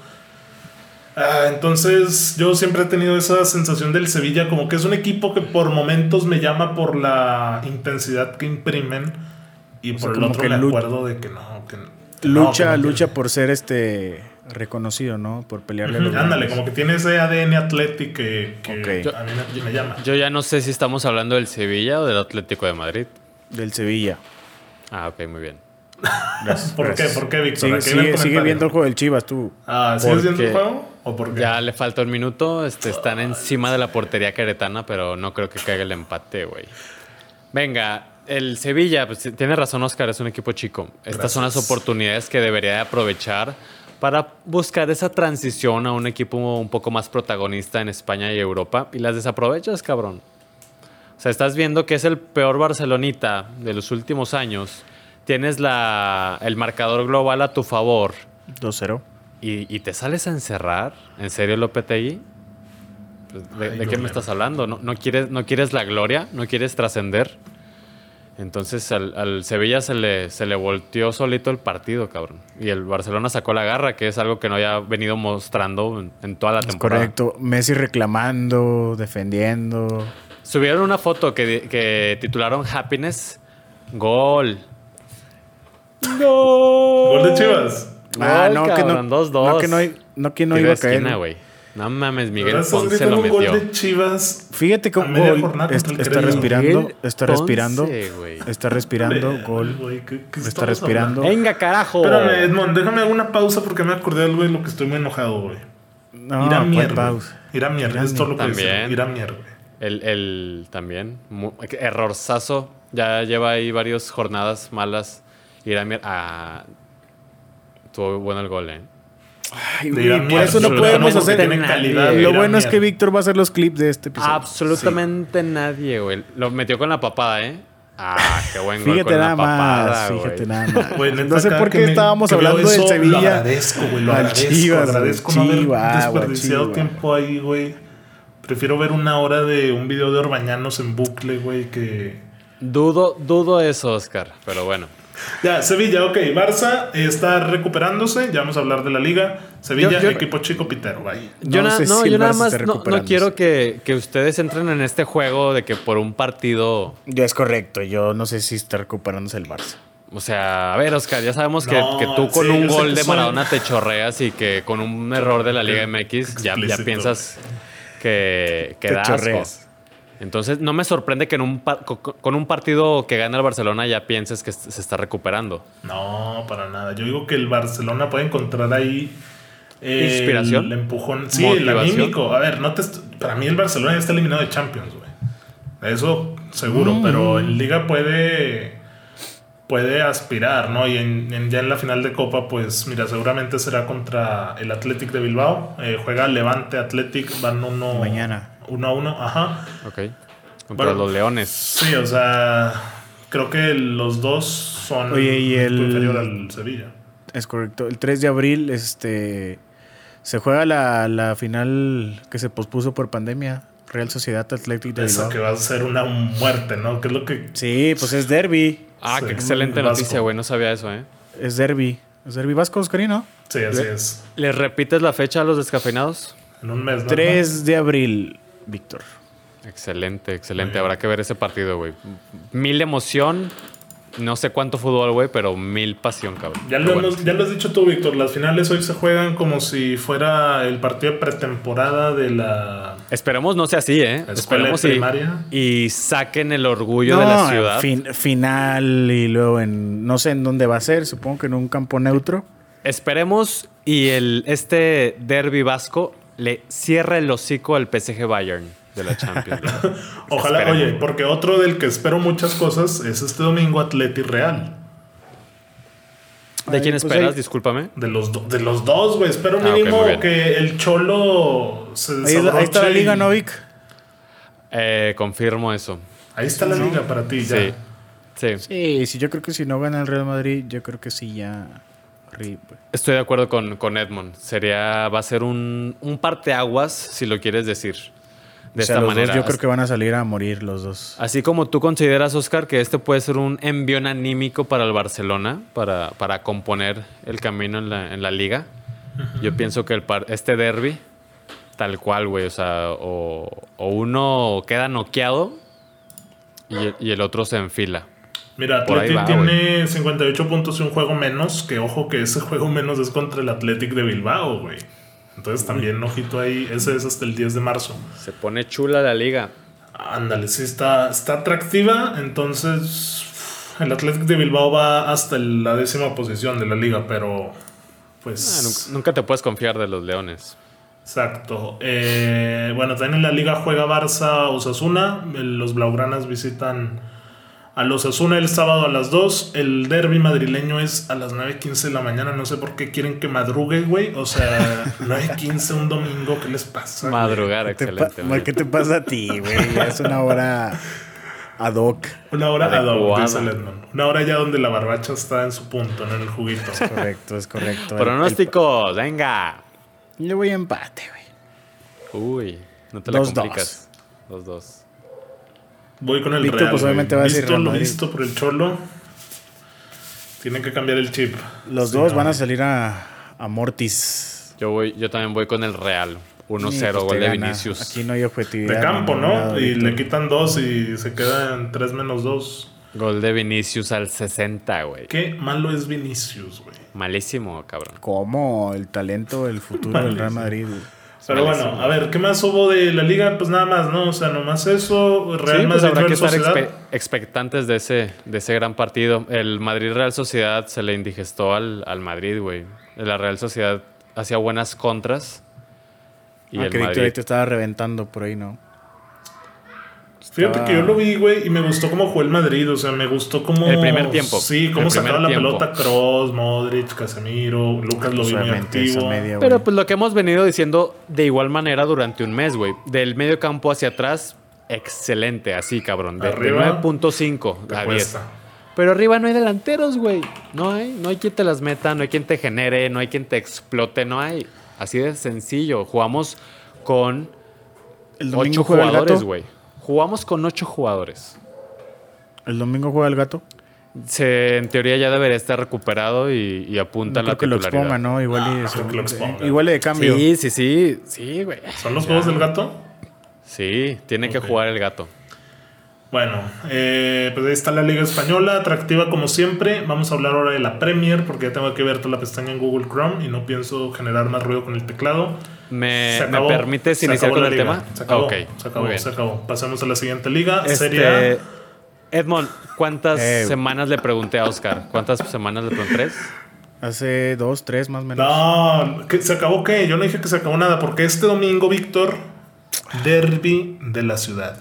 Ah, entonces yo siempre he tenido esa sensación del Sevilla como que es un equipo que por momentos me llama por la intensidad que imprimen y O sea, por el otro me acuerdo de que no, que lucha, que- lucha por ser este reconocido, ¿no? Por pelearle a los Ándale, como que tiene ese ADN Athletic que, que Ok. a mí me, me llama. Yo ya no sé si estamos hablando del Sevilla o del Atlético de Madrid. Del Sevilla. Ah, ok, muy bien. Gracias, <laughs> ¿Por gracias. qué? ¿Por qué, Víctor? Sigue, viendo el juego del Chivas, tú. Ah, ¿sigues viendo el juego? ¿O por qué? Ya le falta un minuto. Este, están encima de la portería queretana, pero no creo que caiga el empate, güey. Venga, el Sevilla, pues tiene razón Oscar, es un equipo chico. Estas son las oportunidades que debería de aprovechar para buscar esa transición a un equipo un poco más protagonista en España y Europa. Y las desaprovechas, cabrón. O sea, estás viendo que es el peor Barcelonita de los últimos años. Tienes la, el marcador global a tu favor. 2-0. ¿Y, y te sales a encerrar? ¿En serio, Lopetegui? Pues, ¿De, Ay, de qué me estás hablando? ¿No, no quieres, ¿No quieres la gloria? ¿No quieres trascender? Entonces al, al Sevilla se le, se le volteó solito el partido, cabrón. Y el Barcelona sacó la garra, que es algo que no había venido mostrando en, en toda la Es temporada. correcto. Messi reclamando, defendiendo. Subieron una foto que, que titularon Happiness. Gol. Gol. Gol de Chivas. Ah, Gol, no, que no. cabrón, 2-2. No, que no, no, que no iba a caer. esquina, güey. No mames, Miguel Ponce gritando lo un gol metió. de Chivas. Fíjate A cómo está respirando, está respirando, Ponce, está respirando, gol, güey, ¿qué- qué está respirando. hablando? Venga, carajo. Espérame, Edmond, déjame hacer una pausa porque me acordé de algo de lo que estoy muy enojado, güey. No, Irá ¿cuál mierda. pausa? Irá mierda, es todo lo que dice. Irá mierda. El, el también. errorzazo. Ya lleva ahí varias jornadas malas. Ir a mier- ah, Estuvo bueno el gol, ¿eh? Ay, güey, por eso no podemos hacer. tiene calidad, Lo Irá bueno es que. Víctor va a hacer los clips de este episodio. Absolutamente nadie, güey. Lo metió con la papada, ¿eh? Ah, qué buen gol Fíjate con nada la papada, más, güey. fíjate nada más. <laughs> No sé por qué estábamos hablando del Sevilla. Lo agradezco, güey. Lo al agradezco. Chivas, agradezco no haber Chihuahua, desperdiciado Chihuahua. tiempo ahí, güey. Prefiero ver una hora de un video de Orbañanos en bucle, güey, que... Dudo, dudo eso, Oscar. Pero bueno. <laughs> Ya, Sevilla, ok. Barça está recuperándose. Ya vamos a hablar de la liga. Sevilla, Yo- yo- equipo chico pitero, güey. Yo, No na- sé no, si el yo nada Barça más no, no quiero que, que ustedes entren en este juego de que por un partido. Ya es correcto, yo no sé si está recuperándose el Barça. O sea, a ver, Oscar, ya sabemos que, No, que tú con sí, un yo gol de soy- Maradona te chorreas y que con un error de la Liga MX ya, ya piensas que, que Te da asco. chorreas. Entonces, no me sorprende que en un pa- co- co- con un partido que gana el Barcelona ya pienses que se está recuperando. No, para nada. Yo digo que el Barcelona puede encontrar ahí... eh, ¿Inspiración? El empujón. Sí, el ¿Motivación? anímico. A ver, no te para mí el Barcelona ya está eliminado de Champions, güey. Eso seguro, Mm. pero en Liga puede puede aspirar, ¿no? Y en, en- ya en la final de Copa, pues mira, seguramente será contra el Athletic de Bilbao. Eh, juega Levante Athletic, van uno Mañana. Uno a uno, ajá. Ok. Contra Bueno, los Leones. Sí, o sea, creo que los dos son Oye, y el- inferior al Sevilla. Es correcto. El 3 de abril este, se juega la, la final que se pospuso por pandemia. Real Sociedad Athletic de Eso Bilbao. que va a ser una muerte, ¿no? Que es lo que Sí, pues es derby. Ah, Sí, qué excelente noticia, güey. No sabía eso, ¿eh? Es derby. Es derby vasco, Oscarino. Sí, así Le- es. ¿Les repites la fecha a los descafeinados? En un mes, ¿no? 3 de abril, Víctor. Excelente, excelente. Habrá que ver ese partido, güey. Mil emoción. No sé cuánto fútbol, güey, pero mil pasión, cabrón. Ya lo, bueno. hemos- ya lo has dicho tú, Víctor. Las finales hoy se juegan como si fuera el partido de pretemporada de la. Esperemos no sea así, ¿eh? Esperemos y, primaria. y saquen el orgullo de la ciudad. fin- final y luego en. No sé en dónde va a ser, supongo que en un campo neutro. Esperemos y el, este derby vasco le cierre el hocico al PSG Bayern de la Champions. <laughs> Ojalá, oye, porque otro del que espero muchas cosas es este domingo Atleti Real. ¿De Ay, quién pues esperas? ahí- Discúlpame. De los, do- de los dos, güey. Espero Ah, mínimo que el Cholo se la- ahí está la desabroche liga, y- ¿no, Vic? Eh, confirmo eso. Ahí está la liga para ti, ya. Sí. Sí. Sí, sí, yo creo que si no gana el Real Madrid, yo creo que sí ya. Arriba. Estoy de acuerdo con, con Edmond. Sería, va a ser un, un parteaguas, si lo quieres decir. De O sea, esta los dos manera. yo creo que van a salir a morir los dos. Así como tú consideras, Oscar, que este puede ser un envión anímico para el Barcelona, para, para componer el camino en la, en la liga, yo pienso que el par- este derby, tal cual, güey, o sea, o, o uno queda noqueado y el otro se enfila. Mira, Athletic va, tiene 58 puntos y un juego menos. Que ojo que ese juego menos es contra el Athletic de Bilbao, güey. Entonces también, ojito ahí. Ese es hasta el 10 de marzo. Se pone chula la liga. Ándale, sí está, está atractiva. Entonces, el Athletic de Bilbao va hasta la décima posición de la liga, pero pues. Ah, nunca, nunca te puedes confiar de los leones. Exacto. Eh, bueno, también en la liga juega Barça Osasuna. Los Blaugranas visitan a los Osasuna el sábado a las 2. El derby madrileño es a las 9.15 de la mañana. No sé por qué quieren que madrugue, güey. O sea, <laughs> 9.15 un domingo. ¿Qué les pasa? Madrugar, ¿Qué te, pa- excelente. güey. ¿Qué te pasa a ti, güey? Ya es una hora ad hoc. Una hora ad hoc, dice. Una hora ya donde la barbacha está en su punto, no en el juguito. Correcto, es correcto. El- Pronósticos, venga. Yo voy a empate, güey. Uy, no te la Dos, complicas. Dos, dos. Voy con el Víctor, Real. pues, obviamente va a decir Visto Real lo visto por el Cholo. Tienen que cambiar el chip. Los Sí, dos no. van a salir a, a Mortis. Yo, voy, yo también voy con el Real. 1-0, Sí, pues gol de gana. Vinicius. Aquí no hay objetividad. De campo, lado, ¿no? Y Víctor. le quitan dos y se queda en 3 menos 2. Gol de Vinicius al 60, güey. Qué malo es Vinicius, güey. Malísimo, cabrón. ¿Cómo? El talento, el futuro del Real Madrid. güey. Pero Malísimo. bueno, a ver, ¿qué más hubo de la liga? Pues nada más, ¿no? O sea, nomás eso. Real sí, pues Madrid habrá que Real estar expe- expectantes de ese, de ese gran partido. El Madrid Real Sociedad se le indigestó al, al Madrid, güey. La Real Sociedad hacía buenas contras. Y Ah, el que Madrid. ahí te estaba reventando por ahí, ¿no? Fíjate que yo lo vi, güey, y me gustó cómo jugó el Madrid. O sea, me gustó cómo. El primer tiempo. Sí, cómo sacaba la tiempo. pelota Cross, Modric, Casemiro. Lucas lo vi muy activo. media. Pero pues lo que hemos venido diciendo de igual manera durante un mes, güey. Del medio campo hacia atrás, excelente, así, cabrón. De, de Arriba, 9.5 Te a 10. cuesta. Pero arriba no hay delanteros, güey. No hay. No hay quien te las meta, no hay quien te genere, no hay quien te explote, no hay. Así de sencillo. Jugamos con el ocho jugadores, güey. Jugamos con ocho jugadores. El domingo juega el gato. Se, en teoría ya debería estar recuperado y, y apunta No a la creo que lo titularidad. exponga, ¿no? Igual Ah, y no creo que lo exponga. igual y de cambio. Sí, sí, sí. Sí, güey. ¿Son los juegos del gato? Sí, tiene que jugar el gato. Bueno, eh, pues ahí está la Liga Española, atractiva como siempre. Vamos a hablar ahora de la Premier, porque ya tengo que ver toda la pestaña en Google Chrome y no pienso generar más ruido con el teclado. ¿Me, Se ¿me permites Se iniciar acabó con el liga. tema? Se acabó, Ok, se acabó, muy bien. se acabó. Pasemos a la siguiente liga. Este, Serie A. Edmond, ¿cuántas Eh. semanas le pregunté a Oscar? ¿Cuántas semanas le pregunté? ¿Tres? Hace dos, tres más o menos. No, ¿qué- ¿se acabó qué? Yo no dije que se acabó nada, porque este domingo, Víctor, derby de la ciudad.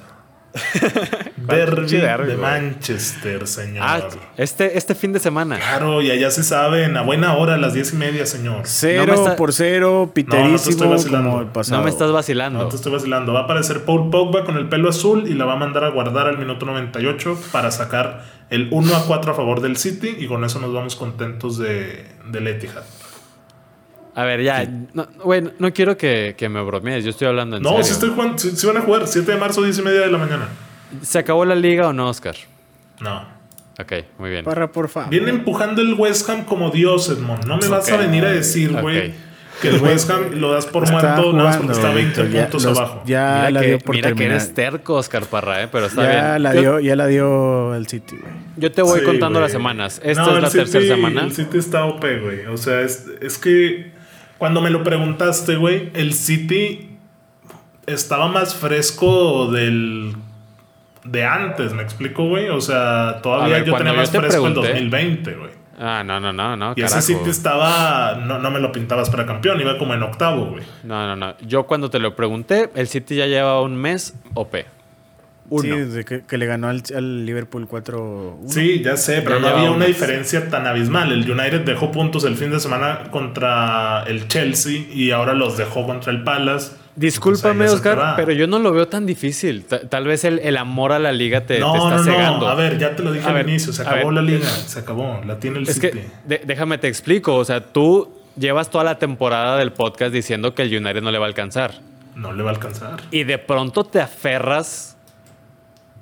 <laughs> derby de? Manchester, señor. Ah, este, este fin de semana. Claro, y allá se saben, a buena hora, a las diez y media, señor. Cero No me está- por cero, No, no te estoy piterísimo vacilando. como el pasado. No me estás vacilando. No te estoy vacilando. Va a aparecer Paul Pogba con el pelo azul y la va a mandar a guardar al minuto 98 para sacar el 1 a 4 a favor del City y con eso nos vamos contentos de, del Etihad. A ver, ya. No, güey, no quiero que, que me bromees. Yo estoy hablando en No, serio. si estoy jugando, si, si van a jugar 7 de marzo, 10 y media de la mañana. ¿Se acabó la liga o no, Oscar? No. Ok, muy bien. Parra, por favor. Viene empujando el West Ham como Dios, Edmond. No me vas a venir a decir, güey, que el West Ham lo das por Está muerto nada más porque está 20 Víctor, ya puntos los- abajo. Ya mira la que, dio por mira que terminar. eres terco, Oscar Parra, ¿eh? pero está ya bien. la dio, ya la dio el City, güey. Yo te voy Sí, contando las semanas. Esta No, es la City- tercera semana. El City está OP, güey. O sea, es, es que cuando me lo preguntaste, güey, el City estaba más fresco del de antes, ¿me explico, güey? O sea, todavía ver, yo tenía yo más te fresco el pregunté- 2020, güey. Ah, no, no, no, no. Y ese. City estaba, no, no me lo pintabas para campeón, iba como en octavo, güey. No, no, no. Yo cuando te lo pregunté, el City ya lleva un mes OP. Uno. Sí, desde que, que le ganó al, al Liverpool 4-1. Sí, ya sé, pero Ya no había un una mes. diferencia tan abismal. El United dejó puntos el fin de semana contra el Chelsea y ahora los dejó contra el Palace. Discúlpame, Oscar, pero yo no lo veo tan difícil. Ta- Tal vez el, el amor a la liga te, no, te está no, cegando. no. A ver, ya te lo dije A al ver, inicio. Se acabó ver. la liga. Se acabó. La tiene el Es City. que, déjame te explico. O sea, tú llevas toda la temporada del podcast diciendo que el United no le va a alcanzar. No le va a alcanzar. Y de pronto te aferras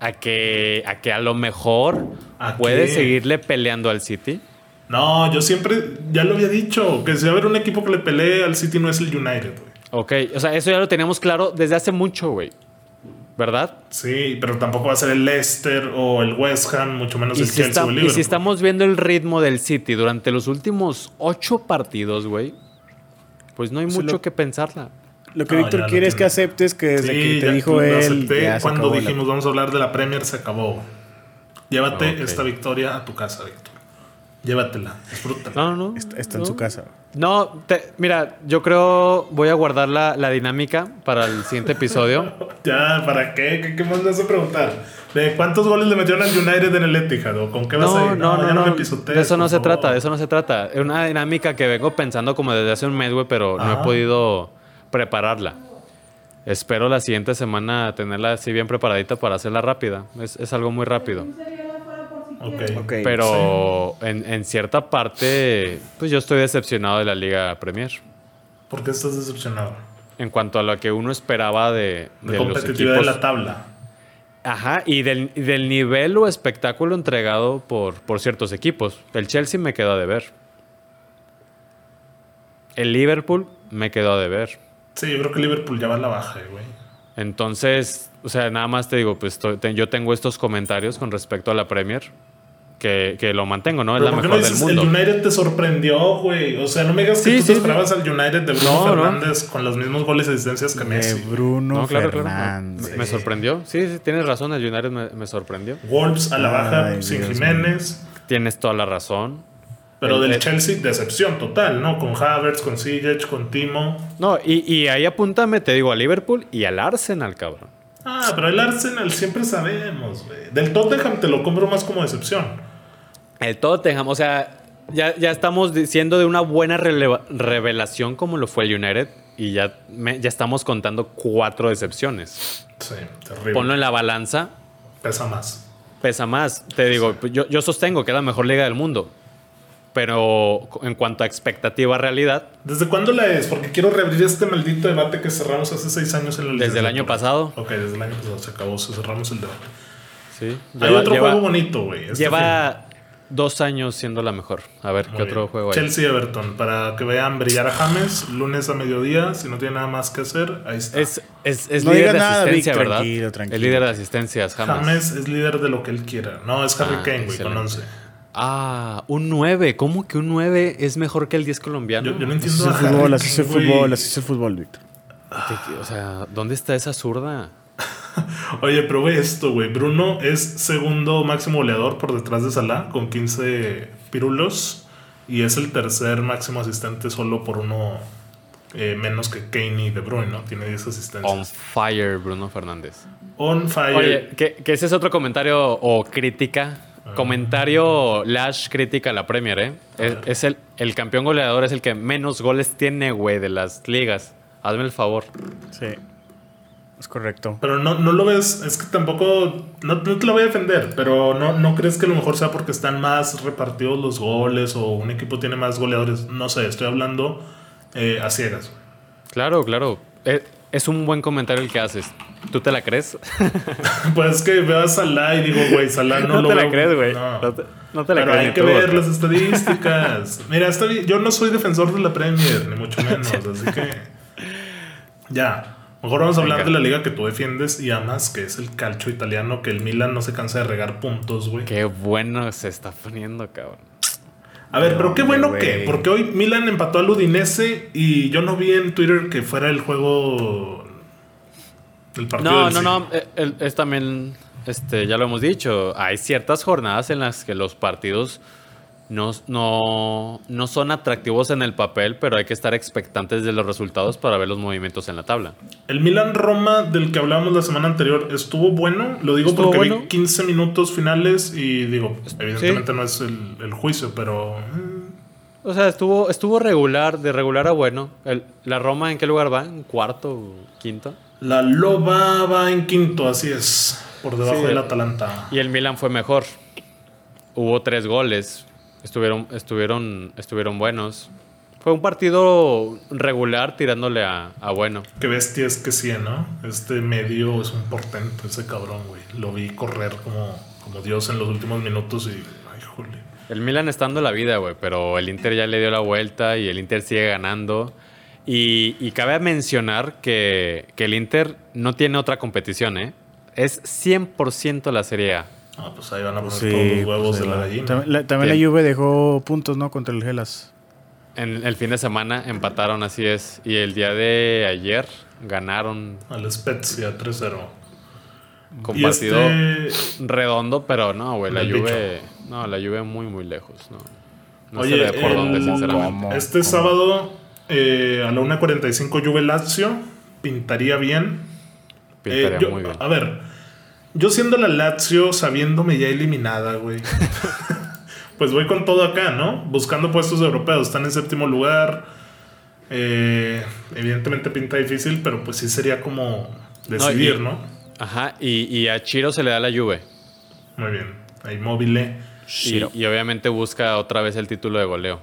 a que a, que a lo mejor ¿A puedes qué? seguirle peleando al City. No, yo siempre, ya lo había dicho, que si va a haber un equipo que le pelee al City no es el United, güey. Ok, o sea, eso ya lo teníamos claro desde hace mucho, güey. ¿verdad? Sí, pero tampoco va a ser el Leicester o el West Ham, mucho menos Y el si, Chelsea está- o el y si estamos viendo el ritmo del City durante los últimos ocho partidos, güey, pues no hay mucho lo- que pensarla. Lo que No, Víctor quiere es que aceptes que desde Sí, que te ya dijo él. acepté ya cuando la- dijimos vamos a hablar de la Premier, se acabó. Llévate esta victoria a tu casa, Víctor. Llévatela, disfrútala. No, no. Está, está en no. su casa. No, te- mira, yo creo voy a guardar la, la dinámica para el siguiente episodio. <laughs> Ya, ¿para qué? ¿Qué, qué más le vas a preguntar? ¿De cuántos goles le metieron al United en el Etihad? ¿O con qué vas a No, ir? no, no, no. me pisotees, de eso no se favor. trata, de eso no se trata. Es una dinámica que vengo pensando como desde hace un mes, güey, pero no he podido prepararla. Espero la siguiente semana tenerla así bien preparadita para hacerla rápida. Es, es algo muy rápido. Ok. Ok. Pero en, en cierta parte, pues yo estoy decepcionado de la Liga Premier. ¿Por qué estás decepcionado? En cuanto a lo que uno esperaba de, De, de los competitividad equipos. de la tabla. Ajá, y del, del nivel o espectáculo entregado por, por ciertos equipos. El Chelsea me quedó a deber. El Liverpool me quedó a deber. Sí, yo creo que Liverpool ya va a la baja, güey. Entonces, o sea, nada más te digo, pues yo tengo estos comentarios con respecto a la Premier, que, que lo mantengo, ¿no? Es la ¿por qué mejor no del mundo. el United te sorprendió, güey? O sea, no me digas que Sí, tú sí, te sí. esperabas al United de Bruno No, no. Fernández con los mismos goles y asistencias que De Messi. Bruno No, claro, claro. Fernández. Me, me sorprendió. Sí, sí, tienes razón, el United me, me sorprendió. Wolves a la baja Ay, sin Dios Jiménez. Tienes toda la razón. Pero El- del el- Chelsea, decepción total, ¿no? Con Havertz, con Ziyech, con Timo. No, y, y ahí apúntame, te digo, a Liverpool y al Arsenal, cabrón. Ah, pero el Arsenal siempre sabemos, güey. Del Tottenham te lo compro más como decepción. El Tottenham, o sea, ya, ya estamos diciendo de una buena revelación como lo fue el United y ya, me- ya estamos contando cuatro decepciones. Sí, terrible. Ponlo en la balanza, Pesa más. pesa más. Te digo, yo, yo sostengo que es la mejor liga del mundo. Pero en cuanto a expectativa realidad, ¿Desde cuándo la es? Porque quiero reabrir este maldito debate que cerramos hace seis años en el desde el año pasado, Ok, desde el año pasado se acabó, se cerramos el debate. sí. Hay otro lleva- juego bonito, güey. este fin. Lleva dos años siendo la mejor. A ver, Muy ¿qué otro juego hay? Chelsea Everton, para que vean brillar a James, lunes a mediodía, si no tiene nada más que hacer, ahí está. Es, es, es No líder de nada, asistencia, Vic, ¿verdad? tranquilo, tranquilo. El líder de asistencias, James. James es líder de lo que él quiera. No, es Harry Ah, Kane, güey, con excelente. 11. Ah, un 9. ¿Cómo que un 9 es mejor que el 10 colombiano? Yo, yo no Así entiendo es a el fútbol, así es el fútbol, así es el fútbol, Víctor. O sea, ¿dónde está esa zurda? <laughs> Oye, pero ve esto, güey. Bruno es segundo máximo goleador por detrás de Salah con 15 pirulos y es el tercer máximo asistente solo por uno eh, menos que Kane y De Bruyne, ¿no? Tiene 10 On asistencias. fire, Bruno Fernández. On fire. Oye, que, que ese es otro comentario o crítica. Ah. Comentario Lash crítica a la Premier, ¿eh? Es, es el, el campeón goleador, es el que menos goles tiene, güey, de las ligas. Hazme el favor. Sí. Es correcto. Pero no, no lo ves, es que tampoco, no, no te lo voy a defender, pero no, no crees que a lo mejor sea porque están más repartidos los goles o un equipo tiene más goleadores. No sé, estoy hablando eh, a ciegas. Claro, claro. Eh, Es, un buen comentario el que haces. ¿Tú te la crees? <laughs> Pues es que veo a Salah y digo, güey, Salah no, <laughs> No, lo te la crees, güey. No. No. te, no te la Pero crees. hay que tú, ver las estadísticas. <laughs> Mira, está bien, yo no soy defensor de la Premier, ni mucho menos, así que ya. Mejor vamos a hablar de la liga que tú defiendes y amas, que es el calcio italiano, que el Milan no se cansa de regar puntos, güey. Qué bueno se está poniendo, cabrón. A ver, pero qué bueno Hombre, que, porque hoy Milan empató al Udinese y yo no vi en Twitter que fuera el juego del partido. No, del no, siglo. no. eh, el- Es también, este, ya lo hemos dicho. Hay ciertas jornadas en las que los partidos no, no, no son atractivos en el papel, pero hay que estar expectantes de los resultados para ver los movimientos en la tabla. El Milan Roma del que hablábamos la semana anterior estuvo bueno. Lo digo porque vi bueno. 15 minutos finales y digo, evidentemente no es el, el juicio, pero O sea, estuvo, estuvo regular, de regular a bueno. El- ¿La Roma en qué lugar va? ¿En cuarto? ¿Quinto? La Loba va en quinto, así es, por debajo Sí, del el- Atalanta. Y el Milan fue mejor. Hubo tres goles. Estuvieron, estuvieron, estuvieron buenos. Fue un partido regular tirándole a, a bueno. Qué bestia es que sí, ¿no? Este medio es un portento, ese cabrón, güey. Lo vi correr como, como Dios en los últimos minutos y, ay, jole. El Milan está dando la vida, güey, pero el Inter ya le dio la vuelta y el Inter sigue ganando. Y, y cabe mencionar que, que el Inter no tiene otra competición, ¿eh? Es 100% la Serie A. Ah, pues ahí van a poner Sí, todos los huevos pues, de la gallina. También, la, también la Juve dejó puntos, ¿no? Contra el Gelas. En el fin de semana empataron, así es. Y el día de ayer ganaron Al Spezia 3-0. con Y partido este- redondo, pero no, güey. La Del Juve. No, la Juve muy, muy lejos. No, no Oye, se ve por el- dónde, sinceramente. ¿Cómo? Este sábado eh, a la 1.45 Juve Lazio pintaría bien. Pintaría Eh, yo- muy bien. A ver, yo siendo la Lazio, sabiéndome ya eliminada, güey. <laughs> pues voy con todo acá, ¿no? Buscando puestos europeos. Están en séptimo lugar. Eh, evidentemente pinta difícil, pero pues sí sería como decidir, y- ¿no? Ajá, y, y a Chiro se le da la Juve. Muy bien. Ahí móvil. Y, y obviamente busca otra vez el título de goleo.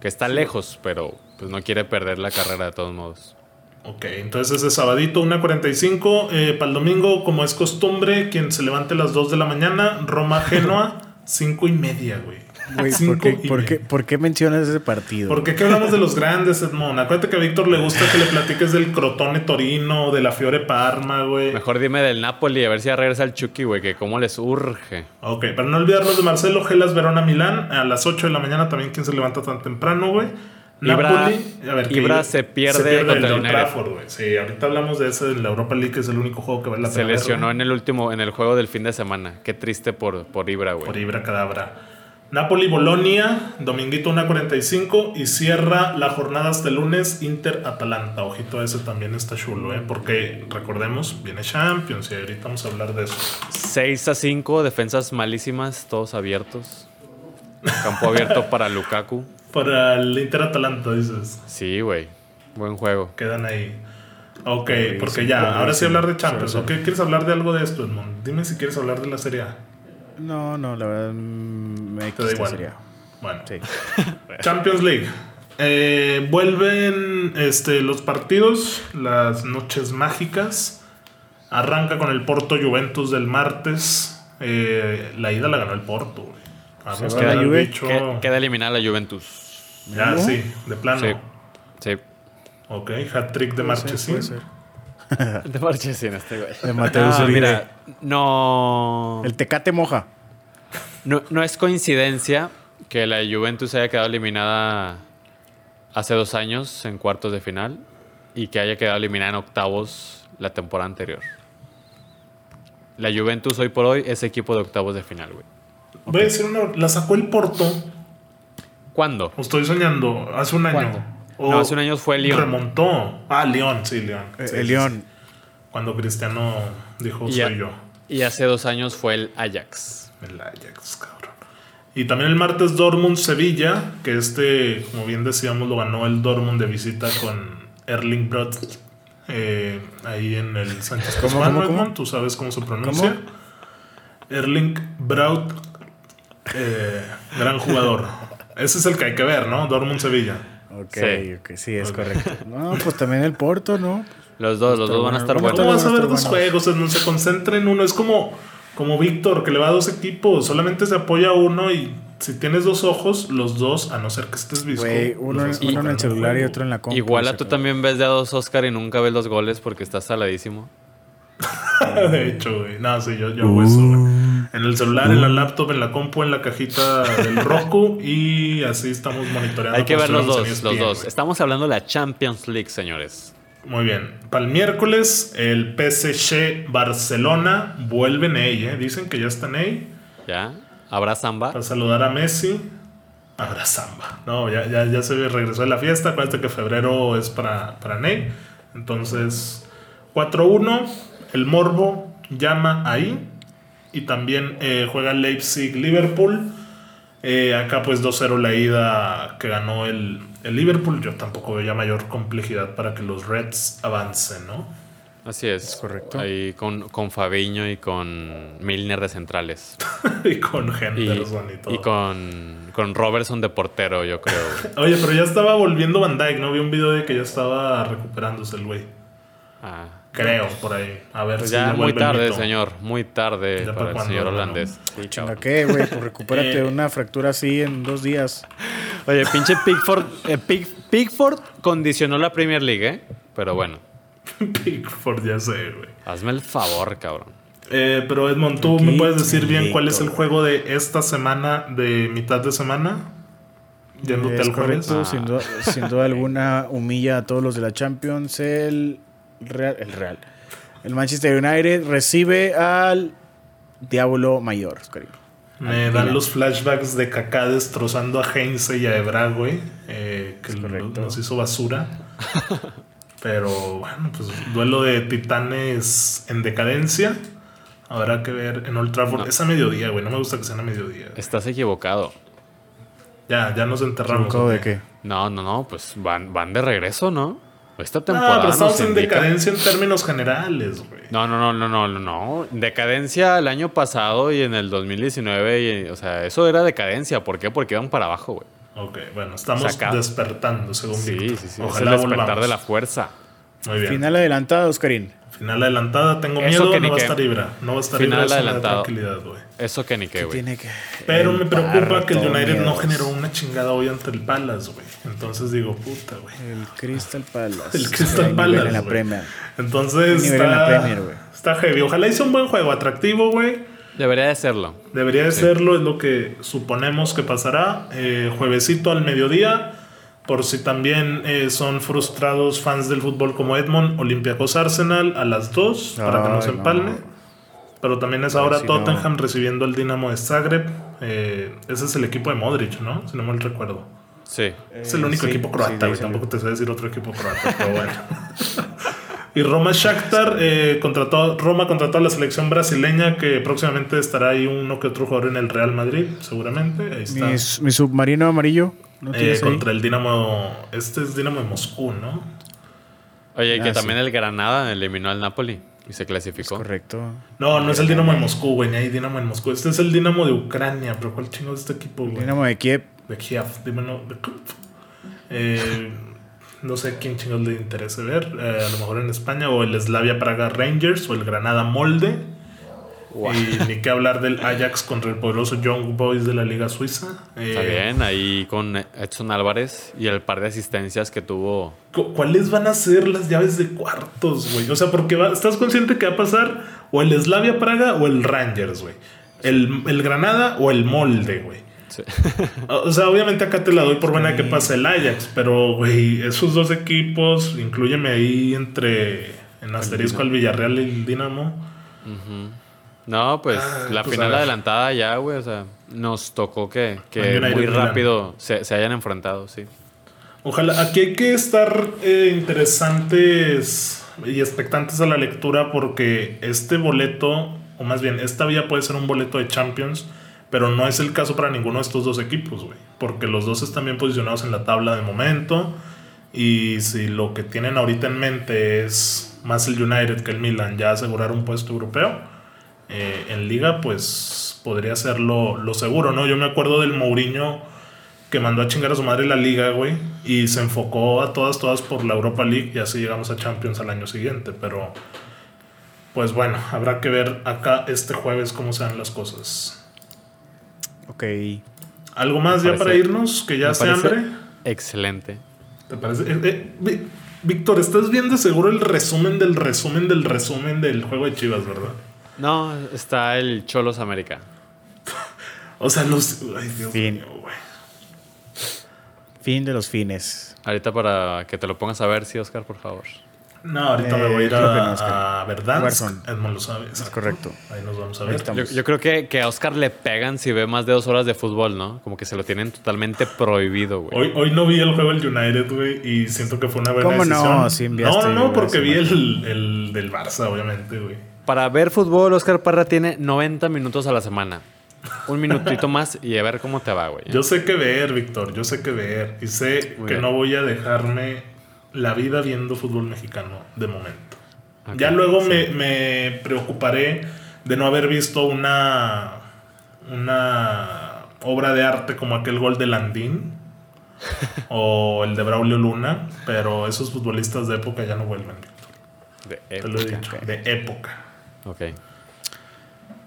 Que está lejos, pero pues no quiere perder la carrera de todos modos. Ok, entonces ese sabadito, 1.45. Eh, para el domingo, como es costumbre, quien se levante a las 2 de la mañana, Roma-Genoa, 5 <laughs> y media, güey. Güey, ¿por Cinco qué, y por, media. qué, por qué mencionas ese partido? ¿Por qué que hablamos de los grandes, Edmond? Acuérdate que a Víctor le gusta que le platiques del Crotone Torino, de la Fiore Parma, güey. Mejor dime del Napoli, a ver si ya regresa el Chucky, güey, que cómo les urge. Ok, para no olvidarnos de Marcelo, Gelas Verona Milán, a las 8 de la mañana también, quien se levanta tan temprano, güey. Ibra- Napoli, a ver, que Ibra se pierde el contra el Old United. Trafford, güey. Sí, ahorita hablamos de ese de la Europa League, que es el único juego que vale la Se pena ver, lesionó en el último, en el juego del fin de semana. Qué triste por, por Ibra, por güey. Ibra Cadabra. Napoli Bolonia, dominguito 1.45 y cierra la jornada hasta el lunes Inter Atalanta. Ojito, ese también está chulo, ¿eh? Porque recordemos, viene Champions y ahorita vamos a hablar de eso. 6 a 5, defensas malísimas, todos abiertos. Campo abierto <laughs> para Lukaku. Para el Inter Atalanta, dices, Sí, güey. Buen juego. quedan ahí. Ok, porque ya, ahora sí hablar de Champions. Sí, ¿O qué quieres hablar de algo de esto, Edmond? Dime si quieres hablar de la Serie A. No, no, la verdad mm, me Te da igual. sería. Bueno, Sí. <laughs> Champions League. Eh, vuelven este, los partidos, las noches mágicas. Arranca con el Porto Juventus del martes. Eh, la ida la ganó el Porto, güey. Vamos Se a va ver la al Juve. bicho. Que- Queda eliminada la Juventus. Ya, ¿No? sí, de plano. Sí. Sí. Ok, hat-trick de Puede ser, Marchesín. ser. <laughs> De Marchesín este güey. De Mateus No, mira, no, El Tecate moja. no, no es coincidencia que la Juventus haya quedado eliminada hace dos años en cuartos de final y que haya quedado eliminada en octavos la temporada anterior. La Juventus hoy por hoy es equipo de octavos de final, güey. Voy a decir una. La sacó el Porto. ¿Cuándo? Estoy soñando. Hace un año. ¿Cuándo? O No, hace un año fue el Lyon. Remontó. Ah, León, sí, León. Eh, Sí, el sí, León. Cuando Cristiano dijo Y, a- soy yo. y hace dos años fue el Ajax. El Ajax, cabrón. Y también el martes Dortmund-Sevilla, que este, como bien decíamos, lo ganó el Dortmund de visita con Erling Brot. eh, ahí en el Sánchez ¿Cómo, Pizjuán, cómo, cómo? Edmond, ¿Tú sabes cómo se pronuncia? Erling Braut. eh, gran jugador. Ese es el que hay que ver, ¿no? Dortmund-Sevilla. Ok, Sí. ok, sí, es correcto. No, pues también el Porto, ¿no? Los dos, los Está dos van a estar Bueno, ¿Cómo buenos. vas a ver dos juegos? No se concentra en uno. Es como, como Víctor, que le va a dos equipos. Solamente se apoya a uno y si tienes dos ojos, los dos, a no ser que estés. Güey, uno, uno en el celular y otro en la compu. Igual a tú también ves de a dos Oscar y nunca ves los goles porque estás saladísimo. <laughs> de hecho, güey. No, sí, yo, yo hago eso, güey. En el celular, en la laptop, en la compu, en la cajita del Roku <laughs> y así estamos monitoreando. Hay que ver los dos, los dos. Estamos hablando de la Champions League, señores. Muy bien. Para el miércoles, el PSG Barcelona vuelve en ¿eh? Dicen que ya está en ¿Ya? ¿Habrá samba? Para saludar a Messi. Habrá samba. No, ya, ya, ya se regresó de la fiesta. Acuérdate que febrero es para, para Ney. Entonces, 4-1. El Morbo llama ahí. Y también eh, juega Leipzig-Liverpool. Eh, acá pues 2-0 la ida que ganó el, el Liverpool. Yo tampoco veo ya mayor complejidad para que los Reds avancen, ¿no? Así es. correcto. Ahí con, con Fabiño y con Milner de centrales. <laughs> y con Y, Henderson y, todo. y con, con Robertson de portero, yo creo. <laughs> Oye, pero ya estaba volviendo Van Dyke, ¿no? Vi un video de que ya estaba recuperándose el güey. Ah, Creo, por ahí. A ver pues si ya muy tarde, mito. señor. Muy tarde ¿Ya para el señor holandés. Sí, ¿Chinga cabrón. qué, güey? Pues recupérate Eh. una fractura así en dos días. Oye, pinche Pickford, eh, Pick- Pickford condicionó la Premier League, ¿eh? Pero bueno, <laughs> Pickford, ya sé, güey. hazme el favor, cabrón. Eh, pero Edmond, ¿tú me puedes decir bien cuál es el juego de esta semana, de mitad de semana? Yéndote al jueves. correcto, Ah. sin, duda, sin duda alguna humilla a todos los de la Champions. El Real, el Real. El Manchester United recibe al Diablo Mayor. Oscarín. Me dan los flashbacks de Kaká destrozando a Heinze y a Ebra, güey. eh, que nos hizo basura. Pero bueno, pues duelo de titanes en decadencia. Habrá que ver en Old Trafford. No. Es a mediodía, güey. No me gusta que sea a mediodía. Estás equivocado. Ya, ya nos enterramos. ¿Equivocado de qué? No, no, no, pues van, van de regreso, ¿no? Esta No, temporada. pero estamos en indica- decadencia en términos generales, güey. No, no, no, no, no, no, no. Decadencia el año pasado y en el 2019. Y, o sea, eso era decadencia. ¿Por qué? Porque iban para abajo, güey. Ok, bueno, estamos Saca- despertando, según Sí, Víctor. sí, sí. Ojalá es el despertar volvamos. de la fuerza. Muy bien. Final, Final adelantada, Oscarín. adelantada, tengo Eso miedo, que no va a estar Ibra. No va a estar Final Ibra, adelantado. tranquilidad, güey. Eso que ni qué, güey. Tiene que. Pero me preocupa que el United no generó una chingada hoy ante el Palace, güey. Entonces digo, puta, güey. El Crystal Palace. El Crystal nivel Palace, En la. Premier. Entonces Nivel en la está, Premier, güey. está heavy. Ojalá hice un buen juego, atractivo, güey. Debería de serlo. Debería de serlo, es lo que suponemos que pasará. Eh, juevesito al mediodía. Por si también eh, son frustrados fans del fútbol como Edmond, Olympiacos Arsenal a las 2 para que no se no. empalme. Pero también es ahora si Tottenham no. recibiendo el Dinamo de Zagreb. Eh, ese es el equipo de Modric, ¿no? Si no mal recuerdo. Sí. Es el Eh, único sí, equipo croata. Tampoco te sé decir otro equipo croata, pero bueno. <laughs> y Roma Shakhtar eh, contrató, Roma contrató a la selección brasileña que próximamente estará ahí uno que otro jugador en el Real Madrid, seguramente. Ahí está. Mi, mi submarino amarillo. ¿No Eh, contra el Dinamo. Este es Dinamo de Moscú, ¿no? Oye, que también el Granada eliminó al Napoli y se clasificó. Correcto. No, no es el Dinamo de Moscú, güey. Ni hay Dinamo en Moscú. Este es el Dinamo de Ucrania. Pero ¿cuál chingo es este equipo, güey? Dinamo de Kiev. De Kiev, dímelo. de Kiev. Eh, no sé quién chingos le interese ver. eh, a lo mejor en España. O el Slavia Praga Rangers. O el Granada Molde. Y ni qué hablar del Ajax contra el poderoso Young Boys de la Liga Suiza. Eh, Está bien, ahí con Edson Álvarez y el par de asistencias que tuvo. cu- ¿Cuáles van a ser las llaves de cuartos, güey? O sea, porque va- estás consciente que va a pasar o el Slavia Praga o el Rangers, güey. El, el Granada o el Molde, güey. Sí. O sea, obviamente acá te la doy por buena que pase el Ajax, pero, güey, esos dos equipos, incluyeme ahí entre, en asterisco al Villarreal y el Dinamo. No, pues Ah, la pues, final adelantada ya, güey. O sea, nos tocó que, que muy rápido se, se hayan enfrentado, sí. Ojalá, aquí hay que estar eh, interesantes y expectantes a la lectura porque este boleto, o más bien, esta vía puede ser un boleto de Champions, pero no es el caso para ninguno de estos dos equipos, güey. Porque los dos están bien posicionados en la tabla de momento. Y si lo que tienen ahorita en mente es más el United que el Milan, ya asegurar un puesto europeo, eh, en liga, pues podría ser lo, lo seguro, ¿no? Yo me acuerdo del Mourinho que mandó a chingar a su madre la liga, güey, y se enfocó a todas, todas por la Europa League y así llegamos a Champions al año siguiente, pero pues bueno, habrá que ver acá este jueves cómo se dan las cosas. Ok. ¿Algo más Me ya para irnos? Que ya se hambre. Excelente. ¿Te parece? Eh, eh, Víctor, estás viendo seguro el resumen del resumen del resumen del juego de Chivas, ¿verdad? No, está el Cholos América. <laughs> O sea, los... Ay, Dios Fin. mío, güey. Fin de los fines. Ahorita para que te lo pongas a ver, sí, Oscar, por favor. No, ahorita Eh, me voy a ir no, a, a Verdansk. Warzone. Edmond lo sabe. Es correcto. Ahí nos vamos a ver. Yo, yo creo que, que a Oscar le pegan si ve más de dos horas de fútbol, ¿no? Como que se lo tienen totalmente prohibido, güey. Hoy, hoy no vi el juego del United, güey, y siento que fue una buena ¿Cómo no? decisión. Sí no, no, esa porque vi el, el del Barça, obviamente, güey. Para ver fútbol, Oscar Parra tiene 90 minutos a la semana. Un minutito más y a ver cómo te va, güey. Yo sé qué ver, Víctor, yo sé qué ver. Y sé Muy que bien. no voy a dejarme la vida viendo fútbol mexicano de momento. Ya luego sí. me, me preocuparé de no haber visto una, una obra de arte como aquel gol de Landín <laughs> o el de Braulio Luna, pero esos futbolistas de época ya no vuelven, Víctor. De Te lo he época. dicho, de época. Ok.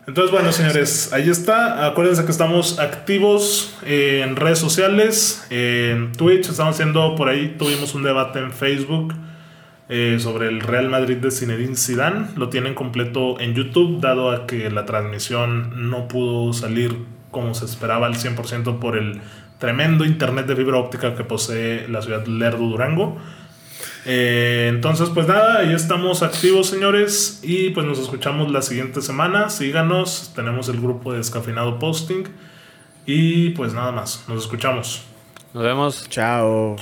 Entonces, bueno, señores, ahí está. Acuérdense que estamos activos eh, en redes sociales, en Twitch, estamos haciendo por ahí, tuvimos un debate en Facebook eh, sobre el Real Madrid de Zinedine Zidane. Lo tienen completo en YouTube, dado a que la transmisión no pudo salir como se esperaba al 100% por el tremendo internet de fibra óptica que posee la ciudad Lerdo, Durango. Eh, entonces, pues nada, ahí estamos activos, señores. Y pues nos escuchamos la siguiente semana. Síganos, tenemos el grupo de Descafeinado Posting. Y pues nada más, nos escuchamos. Nos vemos. Chao.